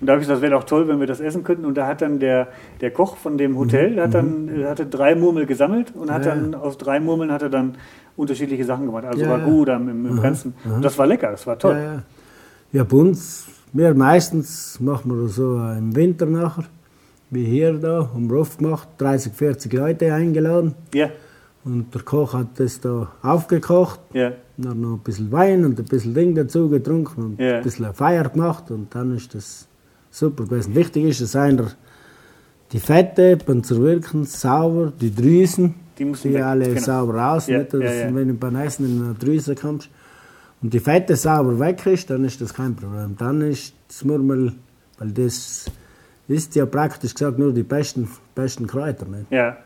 und da habe ich gesagt, das wäre doch toll, wenn wir das essen könnten. Und da hat dann der, der Koch von dem Hotel, der hat dann äh, hatte drei Murmel gesammelt und hat Ja. dann aus drei Murmeln hat er dann unterschiedliche Sachen gemacht. Also Ja, war gut im, im Ganzen. Und das war lecker, das war toll. Ja, bei uns, wir meistens machen wir das so im Winter nachher, wie hier da, haben wir oft gemacht, 30, 40 Leute eingeladen Ja, und der Koch hat das da aufgekocht, ja, dann noch ein bisschen Wein und ein bisschen Ding dazu getrunken und Ja. ein bisschen Feier gemacht und dann ist das super gewesen. Wichtig ist, dass einer die Fette beim Zerwirken sauber, die Drüsen, Die die weg, alle genau. sauber raus, Ja, nicht, dass ja, ja. wenn du beim Essen in eine Drüse kommst und die Fette sauber weg ist, dann ist das kein Problem. Dann ist das Murmel, weil das ist ja praktisch gesagt nur die besten, besten Kräuter. Nicht? ja.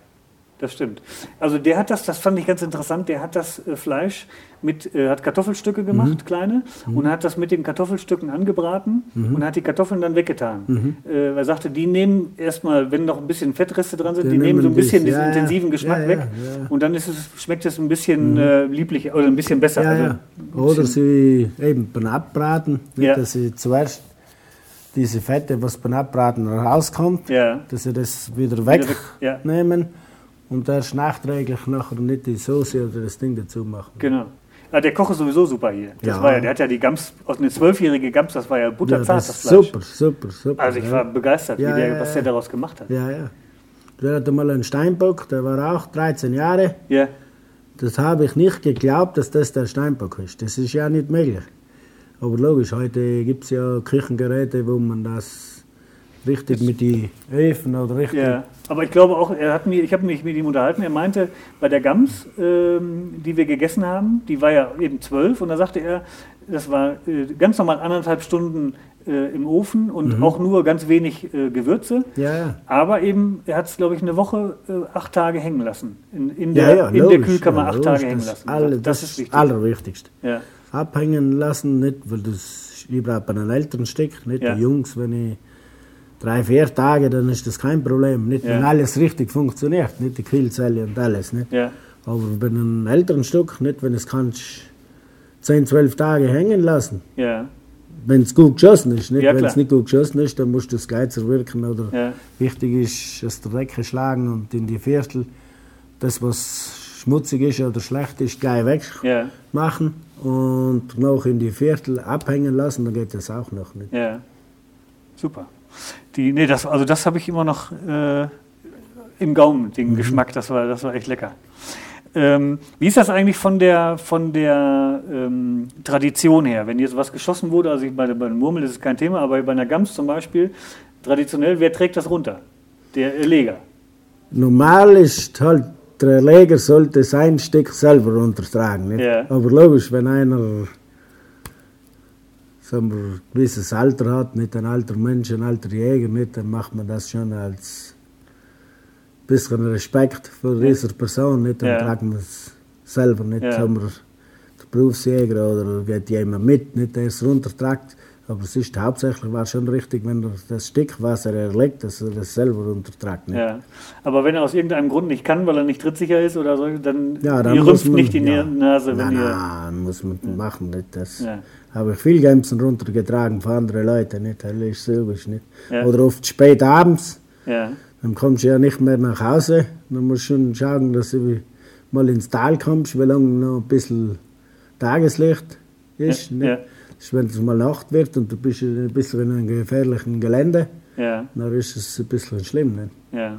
Das stimmt. Also der hat das, das fand ich ganz interessant, der hat das äh, Fleisch mit, äh, hat Kartoffelstücke gemacht, Mhm. kleine, und hat das mit den Kartoffelstücken angebraten Mhm. und hat die Kartoffeln dann weggetan. Äh, er sagte, die nehmen erstmal, wenn noch ein bisschen Fettreste dran sind, Die die, nehmen so ein bisschen diesen ja, intensiven Geschmack Ja, ja, weg. Mhm. Und dann ist es, schmeckt es ein bisschen äh, lieblich oder ein bisschen besser. Also ein Oder bisschen- sie eben beim Abbraten, dass sie zuerst diese Fette, was beim Abbraten rauskommt, dass sie das wieder weg, wegnehmen ja. Und erst nachträglich nachher nicht die Soße oder das Ding dazu machen. Genau. Ah, der Koch ist sowieso super hier. Das Ja. war ja, der hat ja die Gams, aus eine zwölfjährige Gams, das war ja Ja, butterzart, das Fleisch. super, super, super. Also ich ja. war begeistert, Ja, wie der, ja, was ja. der daraus gemacht hat. Ja, ja. Der hatte mal einen Steinbock, der war auch 13 Jahre. Ja, Das habe ich nicht geglaubt, dass das der Steinbock ist. Das ist ja nicht möglich. Aber logisch, heute gibt es ja Küchengeräte, wo man das richtig mit den Öfen oder richtig. ja. Aber ich glaube auch, er hat mir, ich habe mich mit ihm unterhalten, er meinte, bei der Gams, ähm, die wir gegessen haben, die war ja eben zwölf und da sagte er, das war äh, ganz normal anderthalb Stunden äh, im Ofen und Mhm. auch nur ganz wenig äh, Gewürze. Ja, ja. Aber eben, er hat es, glaube ich, eine Woche, äh, acht Tage hängen lassen. In, in, Ja, der, ja, in der Kühlkammer acht logisch, Tage hängen lassen. Alle, das, das, ist wichtig. Allerwichtigste. Ja, Abhängen lassen, nicht, weil das überhaupt bei einem älteren Stück, nicht Ja. die Jungs, wenn ich drei, vier Tage, dann ist das kein Problem. Nicht, wenn Ja. alles richtig funktioniert, nicht die Quillzelle und alles. Nicht? ja, Aber bei einem älteren Stück, nicht, wenn es kannst 10, 12 Tage hängen lassen. ja, Wenn es gut geschossen ist, nicht? Ja, wenn es nicht gut geschossen ist, dann musst du das Geizer wirken. Oder wichtig ist, dass der Decke schlagen und in die Viertel das, was schmutzig ist oder schlecht ist, gleich ja, wegmachen und noch in die Viertel abhängen lassen, dann geht das auch noch nicht. ja. Super. Die, nee, das, also das habe ich immer noch äh, im Gaumen, Mhm. den Geschmack, das war, das war echt lecker. Ähm, wie ist das eigentlich von der, von der ähm, Tradition her? Wenn jetzt was geschossen wurde, also ich, bei, bei einem Murmel ist es kein Thema, aber bei einer Gams zum Beispiel, traditionell, wer trägt das runter? Der Leger. Normal ist halt, der Leger sollte sein Stück selber untertragen. Nicht? Ja. Aber logisch, wenn einer sagen wir, ein gewisses Alter hat, nicht ein alter Mensch, ein alter Jäger, nicht, dann macht man das schon als bisschen Respekt vor dieser Person, nicht, dann Ja. tragt man es selber, nicht, Ja. sagen wir, der Berufsjäger oder geht jemand mit, nicht, der es runtertragt, aber es ist hauptsächlich war schon richtig, wenn er das Stück, was er erlegt, dass er das selber untertragt. Nicht? Ja. Aber wenn er aus irgendeinem Grund nicht kann, weil er nicht trittsicher ist oder so, dann, Ja, dann ihr rümpft man, nicht die ja. Nase, wenn nein, ihr. nein, muss man machen, nicht, das Ja. habe ich viel Gemsen runtergetragen von anderen Leuten, nicht, das ist logisch, nicht. Ja. Oder oft spät abends, Ja, dann kommst du ja nicht mehr nach Hause, dann musst du schon schauen, dass du mal ins Tal kommst, wie lange noch ein bisschen Tageslicht ist, Ja, nicht. Wenn es mal Nacht wird und du bist ein bisschen in einem gefährlichen Gelände, ja, dann ist es ein bisschen schlimm, nicht. ja.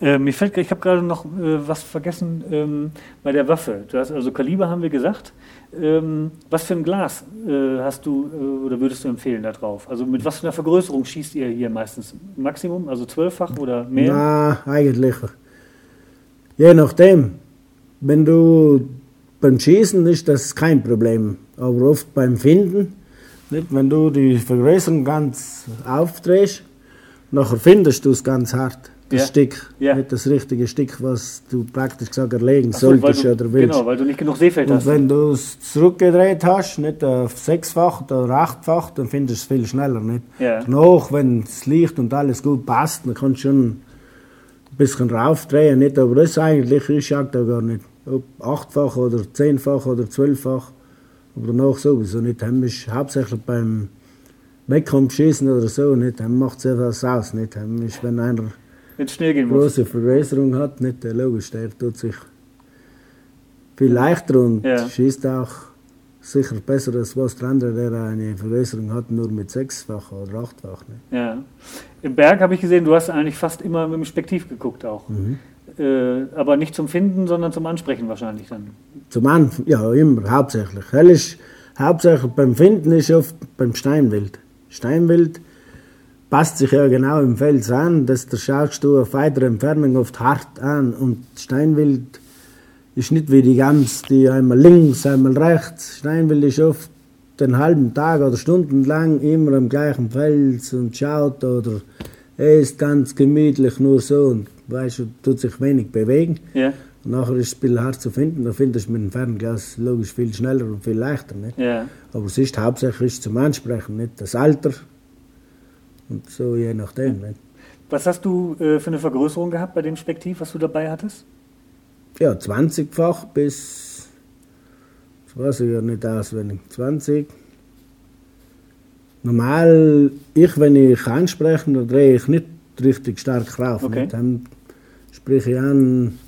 Äh, mir fällt, ich habe gerade noch äh, was vergessen ähm, bei der Waffe. Du hast also Kaliber haben wir gesagt. Ähm, was für ein Glas äh, hast du äh, oder würdest du empfehlen da drauf? Also mit was für einer Vergrößerung schießt ihr hier meistens? Maximum, also zwölffach oder mehr? Na, eigentlich. Je nachdem. Wenn du beim Schießen ist das kein Problem, aber oft beim Finden, nicht? wenn du die Vergrößerung ganz aufdrehst, nachher findest du es ganz hart, das Ja. Stück, Ja. nicht das richtige Stück, was du praktisch gesagt erlegen Ach so, solltest du, oder willst. Genau, weil du nicht genug Seefeld Und hast. wenn du es zurückgedreht hast, nicht auf sechsfach oder achtfach, dann findest du es viel schneller. Nicht? Ja. Danach, wenn das Licht und alles gut passt, dann kannst du schon ein bisschen raufdrehen. Nicht? Aber das eigentlich, ich schaue da gar nicht. Ob achtfach oder zehnfach oder zwölffach. Aber danach sowieso nicht. Heim ist hauptsächlich beim Wettkampfschießen oder so nicht. Heim macht es etwas aus. Nicht? Heim ist, wenn einer muss. große Vergrößerung hat, nicht logisch, der tut sich viel leichter und Ja. schießt auch sicher besser als was der andere, der eine Vergrößerung hat, nur mit sechsfach oder achtfach. Nicht? Ja. Im Berg habe ich gesehen, du hast eigentlich fast immer mit dem Spektiv geguckt auch. Mhm. Äh, aber nicht zum Finden, sondern zum Ansprechen wahrscheinlich dann. Zum Anfang, ja, immer, hauptsächlich. Hell ist, hauptsächlich beim Finden ist oft beim Steinwild. Steinwild passt sich ja genau im Fels an, dass der schaust du auf weitere Entfernung oft hart an und Steinwild ist nicht wie die Gams, die einmal links, einmal rechts. Steinwild ist oft den halben Tag oder stundenlang immer am gleichen Fels und schaut oder er ist ganz gemütlich nur so und weißt du, tut sich wenig bewegen. Ja, Und nachher ist es ein bisschen hart zu finden. Da findest du mit dem Fernglas logisch viel schneller und viel leichter. Nicht? ja. Aber es ist hauptsächlich zum Ansprechen, nicht das Alter. Und so je nachdem. Nicht? Was hast du äh, für eine Vergrößerung gehabt bei dem Spektiv, was du dabei hattest? Ja, 20-fach bis, das weiß ich ja nicht auswendig, 20. Normal, ich, wenn ich anspreche, dann drehe ich nicht richtig stark rauf. Okay. Dann spreche ich an,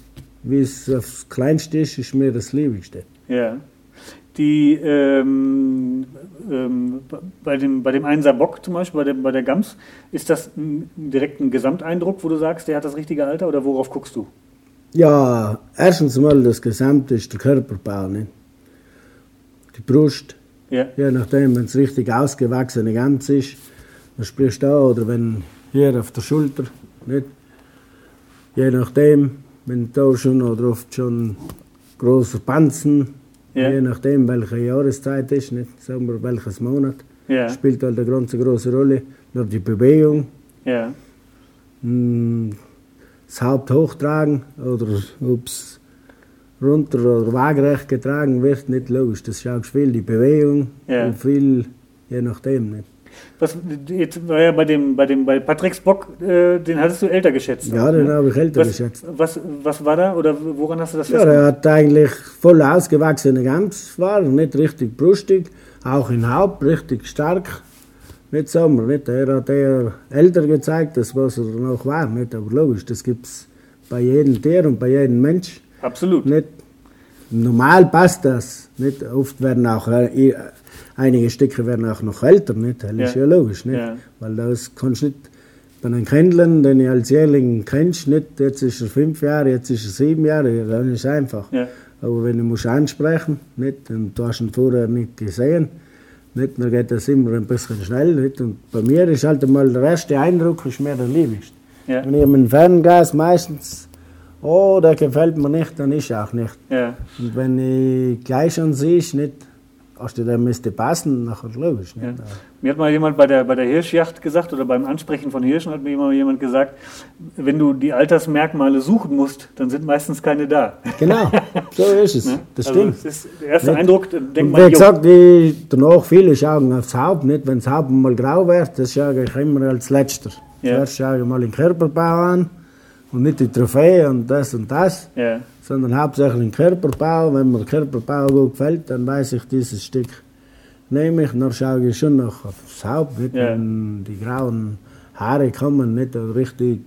wie es aufs Kleinste ist, ist mir das Liebigste. Ja. Die, ähm, ähm, bei, dem, bei dem Einser Bock zum Beispiel, bei der, bei der Gams, ist das ein, direkt ein Gesamteindruck, wo du sagst, der hat das richtige Alter oder worauf guckst du? Ja, erstens mal das Gesamte ist der Körperbau. Nicht? Die Brust, Ja, Je nachdem, wenn es richtig ausgewachsene Gans ist, dann sprichst du da, oder wenn hier auf der Schulter, nicht? Je nachdem, wenn da schon oder oft schon große Panzen, Ja. je nachdem, welche Jahreszeit ist, nicht? Sagen wir welches Monat, ja, spielt halt eine ganz große Rolle. Nur die Bewegung, ja, mh, das Haupt hochtragen oder ob es runter oder waagerecht getragen wird, nicht logisch. Das schaust viel die Bewegung und viel, je nachdem. Nicht? Was, jetzt war ja bei dem, bei dem, bei Patricks Bock, äh, den hattest du älter geschätzt. Ja, den ne? habe ich älter was, geschätzt. Was, was war da oder woran hast du das Ja, der hat eigentlich voll ausgewachsene Gans, war nicht richtig brustig, auch im Haupt richtig stark. Nicht Sommer, nicht. Er hat eher älter gezeigt, das was er noch war, nicht. Aber logisch, das gibt es bei jedem Tier und bei jedem Mensch. Absolut. Nicht. Normal passt das. Nicht. Oft werden auch äh, einige Stücke werden auch noch älter, nicht? Das ist Ja. logisch, nicht? Ja. Weil das kannst du nicht bei einem Kindlen, den ich als Jährling kennst, nicht, jetzt ist er fünf Jahre, jetzt ist er sieben Jahre, dann ist es einfach. Ja. Aber wenn du musst ansprechen, nicht, und du hast ihn vorher nicht gesehen, nicht, dann geht das immer ein bisschen schnell, nicht? Und bei mir ist halt einmal der erste Eindruck ist mir der liebigste. Ja. Wenn ich mit dem Fernglas meistens, oh, der gefällt mir nicht, dann ist er auch nicht. Ja. Und wenn ich gleich schon siehst, nicht, hast du, der müsste passen, nachher logisch. Nicht? Ja. Mir hat mal jemand bei der, bei der Hirschjacht gesagt oder beim Ansprechen von Hirschen hat mir mal jemand gesagt, wenn du die Altersmerkmale suchen musst, dann sind meistens keine da. Genau, so ist es. Ne? Das also stimmt. Das ist der erste Nicht? Eindruck, denkt man, wie gesagt, die, danach viele schauen aufs Haupt, nicht? Wenn das Haupt mal grau wird, das schaue ich immer als Letzter. Ja. Zuerst schaue ich mal den Körperbau an und nicht die Trophäe und das und das, ja, sondern hauptsächlich den Körperbau. Wenn mir der Körperbau gut gefällt, dann weiß ich, dieses Stück nehme ich. Dann schaue ich schon noch aufs Haupt, nicht? Wenn die grauen Haare kommen, nicht ein richtig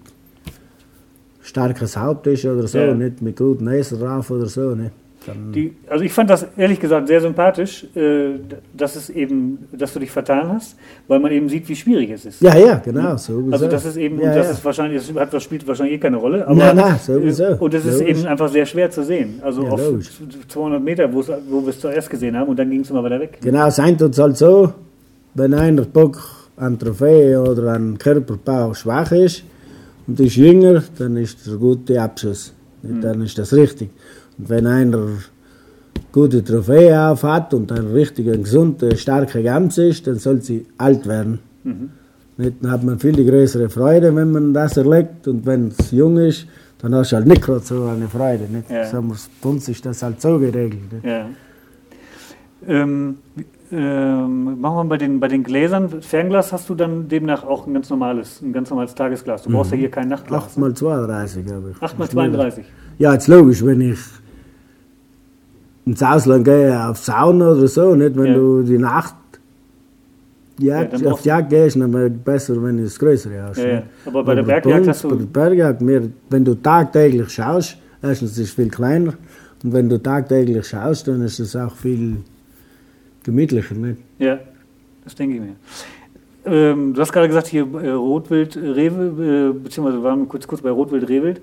starkes Haupt ist oder so, Ja. nicht mit guten Näsen drauf oder so, nicht? Die, also ich fand das ehrlich gesagt sehr sympathisch, äh, dass es eben, dass du dich vertan hast, weil man eben sieht, wie schwierig es ist. ja, ja, genau, sowieso. Also das ist eben, ja, das ja. ist wahrscheinlich, das hat, das spielt wahrscheinlich eh keine Rolle, aber Nein, nein, sowieso. äh, und es ist eben einfach sehr schwer zu sehen. Also Ja, auf logisch. 200 Meter, wo wir es zuerst gesehen haben und dann ging es immer weiter weg. Genau, sein tut es halt so, wenn einer Bock an Trophäe oder an Körperbau schwach ist und ist jünger, dann ist das ein guter Abschuss. Mhm. Dann ist das richtig. Wenn einer gute Trophäe auf hat und ein richtiger, gesunder, starker Gams ist, dann soll sie alt werden. Mhm. Dann hat man viel die größere Freude, wenn man das erlegt. Und wenn es jung ist, dann hast du halt nicht gerade so eine Freude. Nicht? Ja. Wir, bei uns ist das halt so geregelt. Nicht? Ja. Ähm, ähm, machen wir bei den, bei den Gläsern. Fernglas hast du dann demnach auch ein ganz normales, ein ganz normales Tagesglas. Du brauchst ja hier kein Nachtglas. 8 mal 32 habe ich. 8 mal 32. Ja, jetzt logisch, wenn ich ins Ausland gehe, auf Sauna oder so, nicht? Wenn Ja. du die Nacht Ja, Jagd, dann auf die Jagd gehst, dann wäre es besser, wenn du das Größere hast. Ja, ja. Aber bei der Bergjagd hast du- Bei der Bergjagd, wir, wenn du tagtäglich schaust, erstens ist es viel kleiner und wenn du tagtäglich schaust, dann ist es auch viel gemütlicher. Nicht? Ja, das denke ich mir. Ähm, du hast gerade gesagt, hier äh, Rotwild, äh, Rewe, äh, beziehungsweise wir waren kurz, kurz bei Rotwild, Rehwild.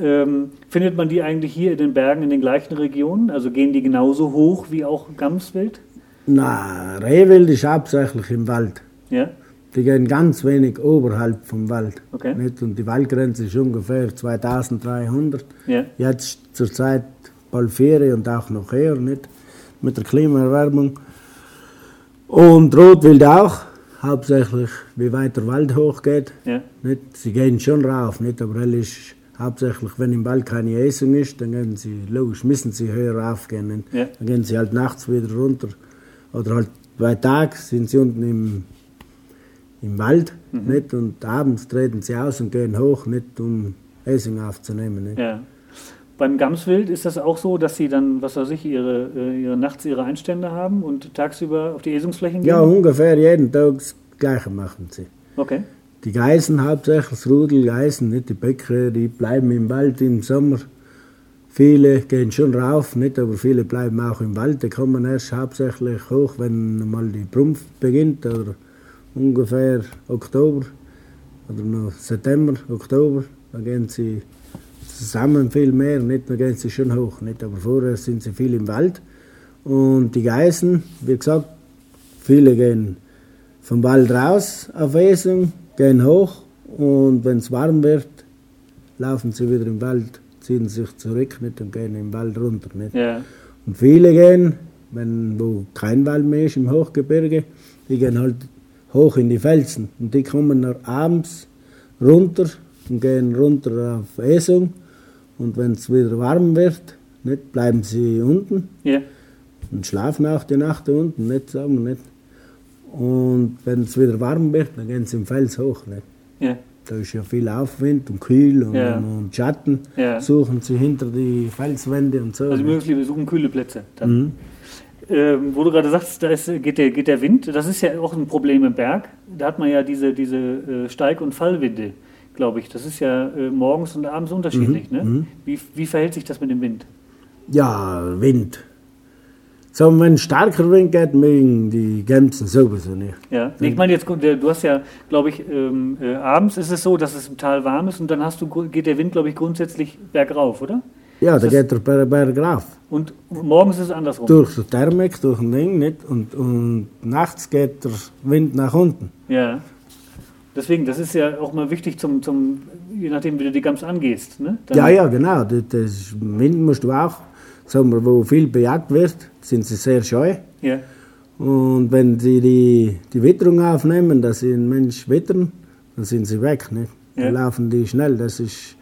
Ähm, findet man die eigentlich hier in den Bergen in den gleichen Regionen? Also gehen die genauso hoch wie auch Gamswild? Na, Rehwild ist hauptsächlich im Wald. Ja, Die gehen ganz wenig oberhalb vom Wald. Okay. Nicht? Und die Waldgrenze ist ungefähr 2300. ja, Jetzt zur Zeit bald vier und auch noch eher, nicht? Mit der Klimaerwärmung. Und Rotwild auch, hauptsächlich wie weit der Wald hochgeht. ja, Nicht? Sie gehen schon rauf, nicht? aber er ist Hauptsächlich, wenn im Wald keine Esung ist, dann gehen sie, logisch, müssen sie höher raufgehen. Nicht? Ja. Dann gehen sie halt nachts wieder runter. Oder halt bei Tag sind sie unten im, im Wald nicht? und abends treten sie aus und gehen hoch, nicht um Esung aufzunehmen. Nicht? Ja. Beim Gamswild ist das auch so, dass sie dann, was weiß ich, ihre, äh, ihre nachts ihre Einstände haben und tagsüber auf die Esungsflächen gehen? Ja, ungefähr jeden Tag das Gleiche machen sie. Okay. Die Geißen hauptsächlich, das Rudel Geißen, nicht die Bäcker, die bleiben im Wald im Sommer. Viele gehen schon rauf, nicht, aber viele bleiben auch im Wald. Die kommen erst hauptsächlich hoch, wenn mal die Prumpf beginnt, oder ungefähr Oktober oder noch September, Oktober. Dann gehen sie zusammen viel mehr, nicht, dann gehen sie schon hoch, nicht, aber vorher sind sie viel im Wald. Und die Geißen, wie gesagt, viele gehen vom Wald raus auf Esung, gehen hoch und wenn es warm wird, laufen sie wieder im Wald, ziehen sich zurück nicht, und gehen im Wald runter. Nicht. Ja. Und viele gehen, wenn wo kein Wald mehr ist im Hochgebirge, die gehen halt hoch in die Felsen und die kommen dann abends runter und gehen runter auf Esung und wenn es wieder warm wird, nicht, bleiben sie unten Ja. und schlafen auch die Nacht unten, nicht sagen nicht. Und wenn es wieder warm wird, dann gehen sie im Fels hoch. Nicht? Ja. Da ist ja viel Aufwind und kühl und, Ja. und Schatten. Ja. Suchen sie hinter die Felswände und so. Also nicht? möglichst, wir suchen kühle Plätze. Mhm. Ähm, wo du gerade sagst, da ist, geht, der, geht der Wind, das ist ja auch ein Problem im Berg. Da hat man ja diese, diese äh, Steig- und Fallwinde, glaube ich. Das ist ja äh, morgens und abends unterschiedlich. Mhm, Ne? Wie, wie verhält sich das mit dem Wind? Ja, Wind. So, wenn starker Wind geht, mögen die Gämsen sowieso nicht. Ja, ich meine jetzt, der- du hast ja, glaube ich, ähm, äh, abends ist es so, dass es im Tal warm ist und dann hast du, geht der Wind, glaube ich, grundsätzlich bergauf, oder? Ja, da geht der Ber- Berg rauf. Und morgens ist es andersrum. Durch die Thermik, durch den Ding, nicht? Und, und nachts geht der Wind nach unten. Ja. Deswegen, das ist ja auch mal wichtig zum, zum je nachdem, wie du die Gams angehst. Ne? Dann- Ja, ja, genau. Das Wind musst du auch, sagen wir, wo viel bejagt wird, sind sie sehr scheu. Ja, Und wenn sie die, die Witterung aufnehmen, dass sie einen Mensch wittern, dann sind sie weg. Nicht? Ja. Dann laufen die schnell. Das ist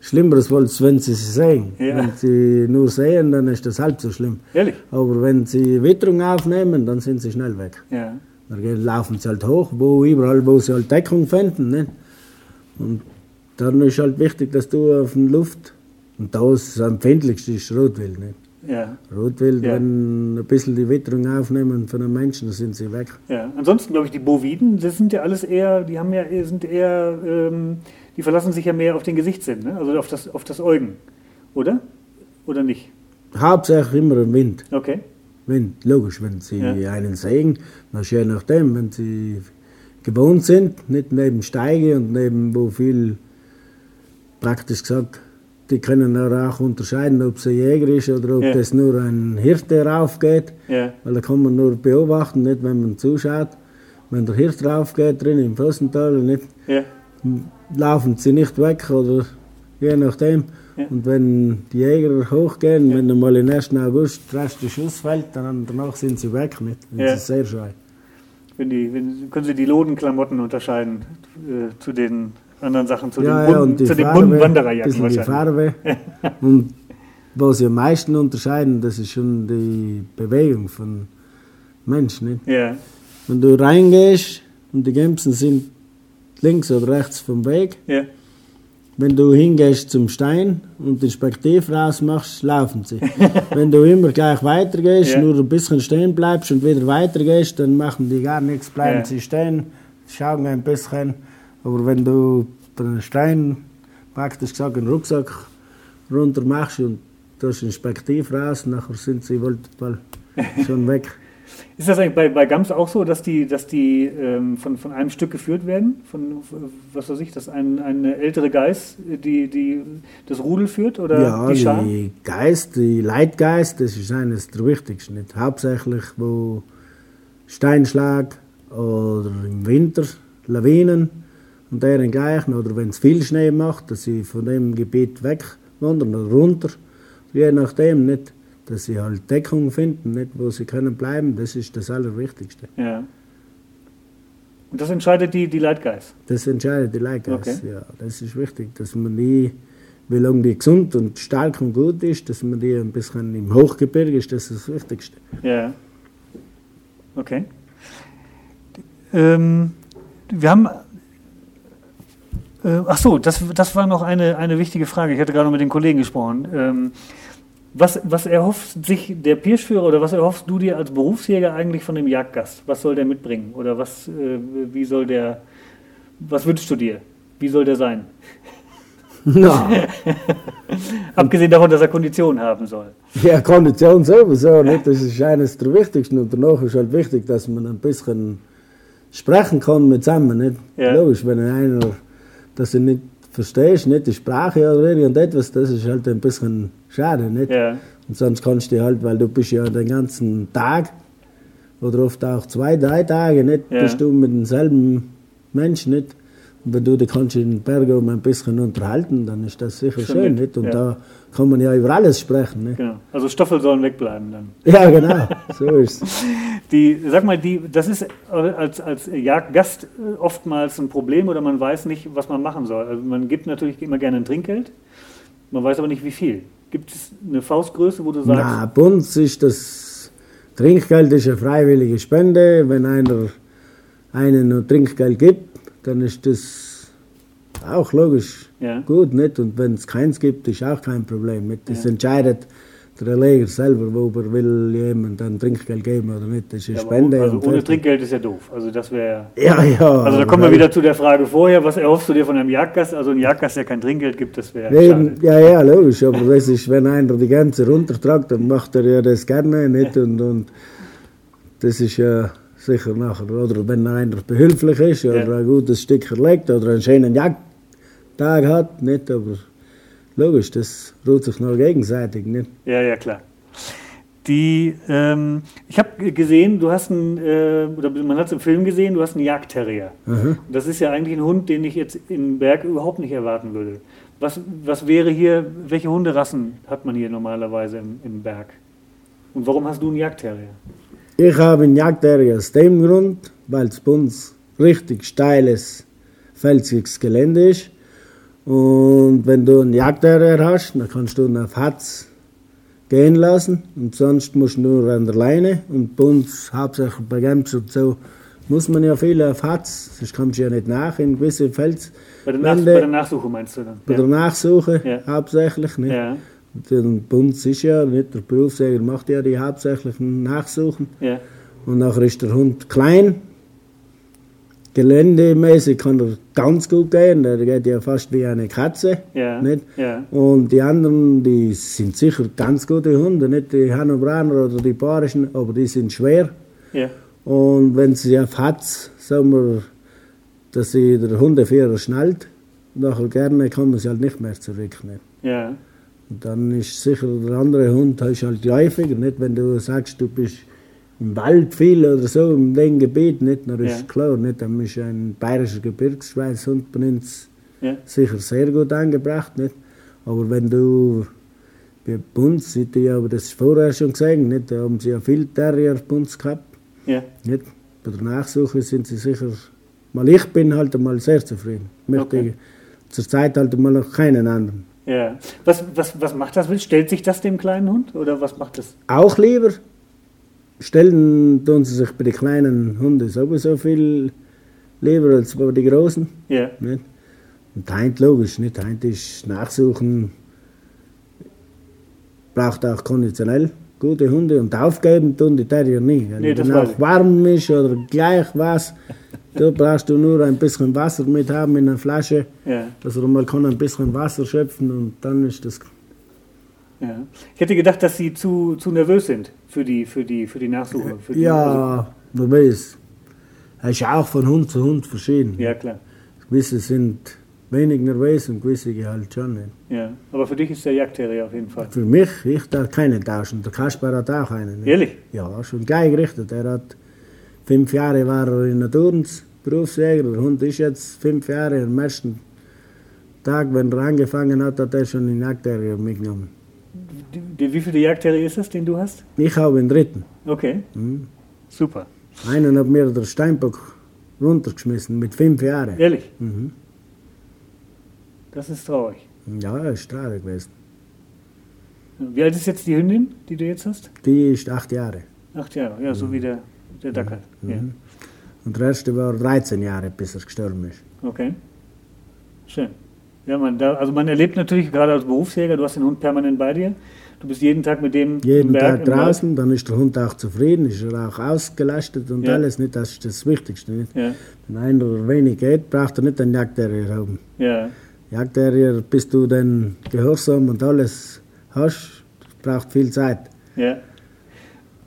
schlimmer, als wenn sie sie sehen. Ja. Wenn sie nur sehen, dann ist das halb so schlimm. ehrlich? Aber wenn sie Witterung aufnehmen, dann sind sie schnell weg. Ja. Dann laufen sie halt hoch, wo, überall, wo sie halt Deckung finden. Nicht? Und dann ist halt wichtig, dass du auf der Luft, und da ist das empfindlichste ist Rotwild. Nicht? Ja, Rotwild, Ja. wenn ein bisschen die Witterung aufnehmen von einem Menschen, dann sind sie weg. ja. Ansonsten glaube ich, die Boviden, das sind ja alles eher, die haben ja, sind eher, ähm, die verlassen sich ja mehr auf den Gesichtssinn, ne? also auf das, auf das Eugen, oder? Oder nicht? Hauptsächlich immer im Wind. Okay. Wind, logisch, wenn sie Ja. einen sehen, dann je nachdem, wenn sie gewohnt sind, nicht neben Steige und neben wo viel, praktisch gesagt, die können dann auch unterscheiden, ob es ein Jäger ist oder ob Ja. das nur ein Hirte raufgeht, Ja, weil da kann man nur beobachten, nicht wenn man zuschaut. Wenn der Hirt raufgeht drin im Fossental, nicht, ja, laufen sie nicht weg oder je nachdem. Und wenn die Jäger hochgehen, wenn dann mal im 1. August der erste Schuss fällt, dann danach sind sie weg. Nicht? Das ist sehr scheu. wenn die, wenn, können Sie die Lodenklamotten unterscheiden äh, zu den anderen Sachen, zu ja, den ja, bunten, und die zu den Farbe, bunten Wandererjacken bisschen die. Farbe. und was sie am meisten unterscheiden, das ist schon die Bewegung von Menschen. Nicht? Ja, Wenn du reingehst und die Gämsen sind links oder rechts vom Weg, ja, Wenn du hingehst zum Stein und den Spektiv rausmachst, laufen sie. Wenn du immer gleich weitergehst, Ja. nur ein bisschen stehen bleibst und wieder weitergehst, dann machen die gar nichts, bleiben sie stehen, schauen ein bisschen. Aber wenn du den Stein praktisch gesagt einen Rucksack runter machst und tust den Spektiv raus, nachher sind sie wohl schon weg. Ist das eigentlich bei, bei Gams auch so, dass die, dass die ähm, von, von einem Stück geführt werden? Von, was weiß ich, dass ein, eine ältere Geiß die, die das Rudel führt oder ja, die Schar? die Geist, die Leitgeist, das ist eines der wichtigsten. Nicht? Hauptsächlich, wo Steinschlag oder im Winter Lawinen und deren gleichen, oder wenn es viel Schnee macht, dass sie von dem Gebiet wegwandern oder runter, je nachdem, nicht, dass sie halt Deckung finden, nicht, wo sie können bleiben, das ist das Allerwichtigste. Ja. Und das entscheidet die, die Leitgeiß. Das entscheidet die Leitgeist, Okay. ja, das ist wichtig, dass man die wie lange die gesund und stark und gut ist, dass man die ein bisschen im Hochgebirge ist, das ist das Wichtigste. Ja. Okay. Ähm, wir haben. Äh, ach so, das, das war noch eine, eine wichtige Frage. Ich hatte gerade mit den Kollegen gesprochen. Ähm, was, was erhofft sich der Pirschführer oder was erhoffst du dir als Berufsjäger eigentlich von dem Jagdgast? Was soll der mitbringen? Oder was, äh, wie soll der, was wünschst du dir? Wie soll der sein? Na, Abgesehen davon, dass er Kondition haben soll. ja, Kondition sowieso, nicht? das ist eines der wichtigsten. Und danach ist halt wichtig, dass man ein bisschen sprechen kann mit zusammen. Nicht? Ja. Logisch, wenn einer das du nicht verstehst, nicht die Sprache oder irgendetwas, das ist halt ein bisschen schade. Nicht? Ja, Und sonst kannst du halt, weil du bist ja den ganzen Tag oder oft auch zwei, drei Tage nicht, Ja. bist du mit demselben Mensch nicht. Wenn du dich kannst in den Bergen ein bisschen unterhalten, dann ist das sicher schön, nett, nicht? Und ja. da kann man ja über alles sprechen, nicht? genau. Also Stoffel sollen wegbleiben dann. Ja, genau, so ist es. Die, sag mal, die, das ist als, als Jagdgast äh, oftmals ein Problem oder man weiß nicht, was man machen soll. Also man gibt natürlich immer gerne ein Trinkgeld, man weiß aber nicht, wie viel. Gibt es eine Faustgröße, wo du sagst, Na, bei uns ist das Trinkgeld ist eine freiwillige Spende. Wenn einer einen Trinkgeld gibt, dann ist das auch logisch Ja. gut, nicht? Und wenn es keins gibt, ist auch kein Problem. Nicht? Das Ja. entscheidet der Erleger selber, wo er will jemand ein Trinkgeld geben oder nicht. Das ist ja, Spende. also und ohne. Trinkgeld ist ja doof. Also das wäre. Ja, ja. Also da kommen wir wieder zu der Frage vorher, was erhoffst du dir von einem Jagdgast? Also ein Jagdgast, der kein Trinkgeld gibt, das wäre ja, ja, logisch, aber das ist, wenn einer die Gänse runtertragt, dann macht er ja das gerne nicht und, und das ist ja sicher nachher, oder wenn einer behilflich ist oder Ja. ein gutes Stück erlegt oder einen schönen Jagdtag hat, nicht, aber logisch, das ruht sich nur gegenseitig, nicht? Ja, ja, klar. Die, ähm, ich habe gesehen, du hast einen, äh, oder man hat es im Film gesehen, du hast einen Jagdterrier. Aha. Das ist ja eigentlich ein Hund, den ich jetzt im Berg überhaupt nicht erwarten würde. Was, was wäre hier, welche Hunderassen hat man hier normalerweise im, im Berg? Und warum hast du einen Jagdterrier? Ich habe einen Jagdterrier aus dem Grund, weil es bei uns richtig steiles, felsiges Gelände ist. Und wenn du einen Jagdterrier hast, dann kannst du ihn auf Hatz gehen lassen und sonst musst du nur an der Leine. Und bei uns, hauptsächlich bei Gems und so, muss man ja viel auf Hatz, sonst kommst du ja nicht nach in gewisse Fels. Bei der, Nach, Wände, bei der Nachsuche meinst du dann? bei der Nachsuche Ja. hauptsächlich. Nicht? ja, Und bei uns ist ja, nicht, der Berufsjäger macht ja die hauptsächlichen Nachsuchen. ja, Und nachher ist der Hund klein. Geländemäßig kann er ganz gut gehen. Der geht ja fast wie eine Katze. ja, Nicht? ja, Und die anderen, die sind sicher ganz gute Hunde. Nicht die Hannoveraner oder die Bayerischen, aber die sind schwer. ja, Und wenn sie auf Hatz, sagen wir, dass sie der Hundeführer schnallt, nachher gerne kann man sie halt nicht mehr zurück. Nicht? ja, dann ist sicher der andere Hund ist halt läufiger, nicht? Wenn du sagst, du bist im Wald viel oder so, in dem Gebiet, nicht? Dann ist Ja. klar, nicht? Dann ist ein bayerischer Gebirgsschweißhund bei uns ja, sicher sehr gut angebracht, nicht? Aber wenn du bei uns, ich habe das vorher schon gesehen, nicht? Da haben sie ja viel Terrier bei uns gehabt, ja, nicht? Bei der Nachsuche sind sie sicher, mal ich bin halt einmal sehr zufrieden. Ich möchte Okay. zurzeit halt mal noch keinen anderen. Ja. Was, was, was macht das? Stellt sich das dem kleinen Hund oder was macht das? Auch lieber. Stellen tun sie sich bei den kleinen Hunden sowieso viel lieber als bei den großen. Ja, Nicht? Und Heint logisch, nicht? Heint ist Nachsuchen, braucht auch konditionell gute Hunde und aufgeben tun die Terrier nie. Wenn Nee, auch warm ist oder gleich was, da brauchst du nur ein bisschen Wasser mit haben in einer Flasche, ja, dass er mal kann ein bisschen Wasser schöpfen und dann ist das ja. Ich hätte gedacht, dass sie zu, zu nervös sind für die, für die, für die Nachsuche. Für die, also, Ja, du weißt, es ist auch von Hund zu Hund verschieden. ja, klar. Gewisse sind wenig nervös und gewisse halt schon nicht. Ja. Aber für dich ist der Jagdterrier auf jeden Fall. Für mich, ich darf keinen tauschen. Der Kasper hat auch einen. Ehrlich? Ja, schon gleich gerichtet. Er hat fünf Jahre war er in der Turns, Berufsjäger. Der Hund ist jetzt fünf Jahre. Am ersten Tag, wenn er angefangen hat, hat er schon den Jagdterrier mitgenommen. Die, die, wie viele Jagdterrier ist das, den du hast? Ich habe den dritten. Okay, Hm. super. Einen hat mir der Steinbock runtergeschmissen mit fünf Jahren. Ehrlich, Mhm. das ist traurig. Ja, er ist traurig gewesen. Wie alt ist jetzt die Hündin, die du jetzt hast? Die ist acht Jahre. Acht Jahre, ja, so wie der, der Dackel. Ja. Und der erste war 13 Jahre, bis er gestorben ist. Okay. Schön. Ja, man, da, also man erlebt natürlich gerade als Berufsjäger, du hast den Hund permanent bei dir. Du bist jeden Tag mit dem Jeden Berg, Tag draußen, dann ist der Hund auch zufrieden, ist er auch ausgelastet und Ja. alles. Nicht, das ist das Wichtigste. Nicht? Ja, Wenn einer wenig geht, braucht er nicht einen Jagdterrier haben. ja, Jagdterrier, bis du den Gehorsam und alles hast, braucht viel Zeit. ja.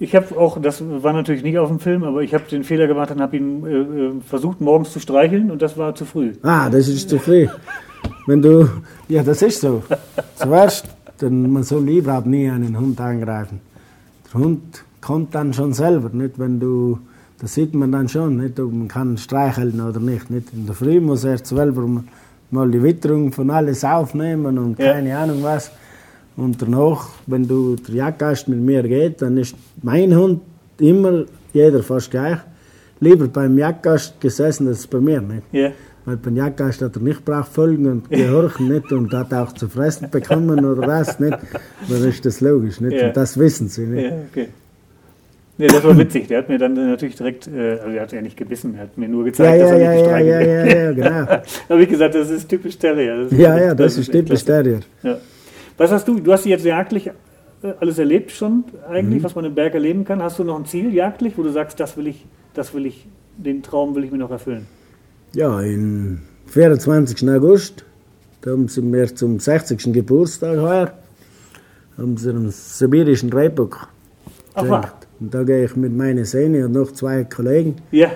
Ich habe auch, das war natürlich nicht auf dem Film, aber ich habe den Fehler gemacht und habe ihn äh, äh, versucht, morgens zu streicheln und das war zu früh. Ah, das ist zu früh. Wenn du, ja, das ist so. Zuerst, denn man soll überhaupt nie einen Hund angreifen. Der Hund kommt dann schon selber, nicht wenn du, das sieht man dann schon, nicht ob man kann streicheln oder nicht. nicht. In der Früh muss er selber mal die Witterung von alles aufnehmen und Ja. keine Ahnung was. Und danach, wenn du der Jagdgast mit mir geht, dann ist mein Hund immer, jeder fast gleich, lieber beim Jagdgast gesessen als bei mir. Nicht? Ja, Weil beim Jagdgast hat er nicht braucht folgen und gehorchen nicht und hat auch zu fressen bekommen oder was nicht. Dann ist das logisch nicht. Ja. Und das wissen sie nicht. ja, okay. Nee, das war witzig. Der hat mir dann natürlich direkt, äh, also er hat ja nicht gebissen, er hat mir nur Ja, gezeigt, dass ja, er ja, nicht ja, ja, gestreichelt ja, ja, genau. Da habe ich gesagt, das ist typisch Terrier. Ja, ja, das ist typisch. Terrier. Ja. Was hast du, du hast jetzt jagdlich äh, alles erlebt schon Mhm. eigentlich, was man im Berg erleben kann. Hast du noch ein Ziel jagdlich, wo du sagst, das will ich, das will ich, den Traum will ich mir noch erfüllen? Ja, am 24. August, da haben sie mir zum 60. Geburtstag heuer, haben sie einen sibirischen Ach, geschenkt. Und da gehe ich mit meiner Sehne und noch zwei Kollegen Ja,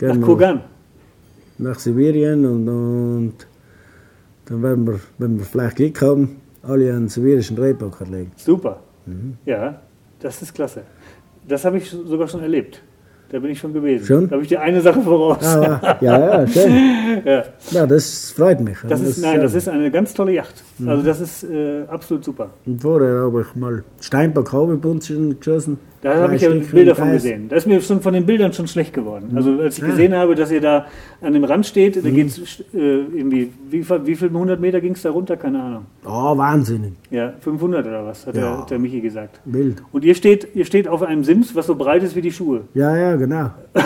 nach mal. Kurgan. nach Sibirien und, und dann werden wir, wenn wir vielleicht Glück haben, alle einen sibirischen Rehbock erlegen. Super. Mhm. Ja, das ist klasse. Das habe ich sogar schon erlebt. Da bin ich schon gewesen. Schon? Da habe ich dir eine Sache voraus. Ah, ja, ja, schön. Ja. Ja, das freut mich. Das ist, nein, ja- das ist eine ganz tolle Yacht. Mhm. Also das ist äh, absolut super. Und vorher habe ich mal Steinbock Haubebunzen geschossen. Da habe ich ja Bilder von gesehen. Da ist mir schon von den Bildern schon schlecht geworden. Also als ich gesehen habe, dass ihr da an dem Rand steht, da geht es äh, irgendwie, wie, viel- wie viele hundert Meter ging es da runter? Keine Ahnung. Oh, wahnsinnig. Ja, 500 oder was, hat, der, Ja. hat der Michi gesagt. Wild. Und ihr steht, ihr steht auf einem Sims, was so breit ist wie die Schuhe. Ja, ja, genau.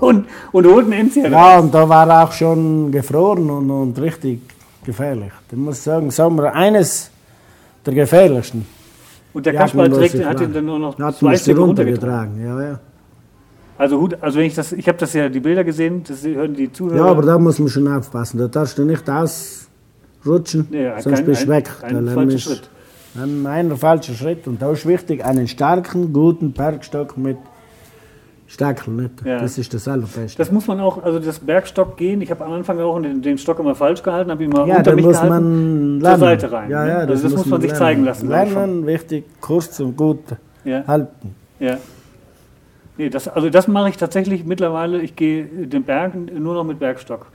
Und, und holt einen Enzian. Ja, und da war auch schon gefroren und, und richtig gefährlich. Ich muss sagen, Sommer eines der gefährlichsten. Und der Ja, trägt, hat ihn dann nur noch Hat zwei Stücke runtergetragen. runtergetragen. Ja, ja. Also Hut, also wenn ich das, ich habe das ja die Bilder gesehen, das hören die Zuhörer. ja, aber da muss man schon aufpassen. Da darfst du nicht ausrutschen, Ja, sonst kein- bist du ein- weg. ein Dann falscher Schritt. Ein, ein falscher Schritt. Und da ist wichtig, einen starken, guten Bergstock mit Stackel. Nicht? Ja. Das ist das Allerbeste. Das muss man auch, also das Bergstock gehen. Ich habe am Anfang auch den, den Stock immer falsch gehalten, habe ihn mal ja, unter mich muss gehalten. man zur lernen. Seite rein, Ja, ne? ja, Also das muss man sich lernen. zeigen lassen, Lernen, wichtig, kurz und gut halten. ja. Nee, das, also das mache ich tatsächlich mittlerweile. Ich gehe den Berg nur noch mit Bergstock.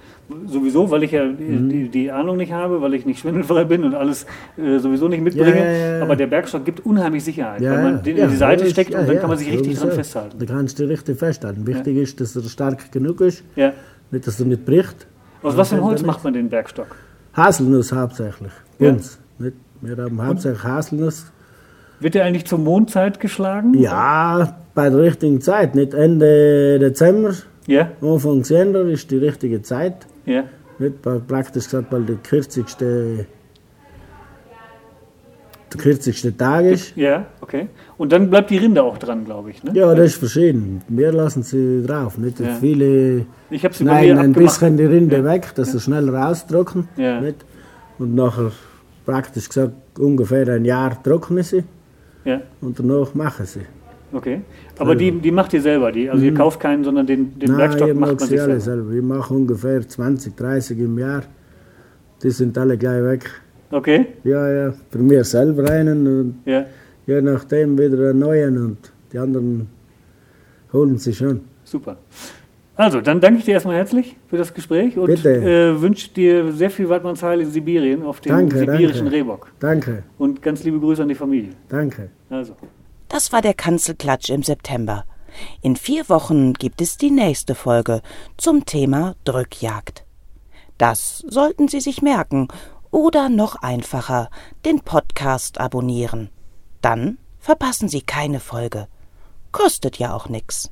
Sowieso, weil ich ja Mhm. die, die Ahnung nicht habe, weil ich nicht schwindelfrei bin und alles äh, sowieso nicht mitbringe. Ja, ja, ja. Aber der Bergstock gibt unheimlich Sicherheit, weil man den in die Seite steckt und dann kann man sich richtig dran sowieso. festhalten. Da kannst du richtig festhalten. Wichtig ist, dass er stark genug ist, nicht, dass er nicht bricht. Aus was für wenn Holz macht man den Bergstock? Haselnuss hauptsächlich. Uns. Nicht? Wir haben hauptsächlich Haselnuss. Wird der eigentlich zur Mondzeit geschlagen? Ja, bei der richtigen Zeit. Nicht Ende Dezember, Ja, Anfang Januar ist die richtige Zeit. ja. Nicht praktisch gesagt, weil der kürzigste, der kürzigste Tag ist. Ja, okay. Und dann bleibt die Rinde auch dran, glaube ich. Ne? Ja, das ist verschieden. Wir lassen sie drauf. Nicht? Ja. Viele Ich habe sie bei Nein, ein bisschen die Rinde weg, dass sie schneller raustrocknen. Ja. Nicht? Und nachher, praktisch gesagt, ungefähr ein Jahr trocknen sie Ja, und danach machen sie. Okay. Aber die, die macht ihr selber, die, also ihr kauft keinen, sondern den, den Mhm. Bergstock ich macht man sie sich alle selber. selber. Ich mache ungefähr 20, 30 im Jahr. Die sind alle gleich weg. Okay, Ja, ja, für mir selber einen und ja, je nachdem wieder einen neuen und die anderen holen sie schon. super. Also, dann danke ich dir erstmal herzlich für das Gespräch und äh, wünsche dir sehr viel Weidmannsheil in Sibirien auf dem Danke, sibirischen danke. Rehbock. Danke, Und ganz liebe Grüße an die Familie. danke. Also. Das war der Kanzelklatsch im September. In vier Wochen gibt es die nächste Folge zum Thema Drückjagd. Das sollten Sie sich merken Oder noch einfacher, den Podcast abonnieren. Dann verpassen Sie keine Folge. Kostet ja auch nix.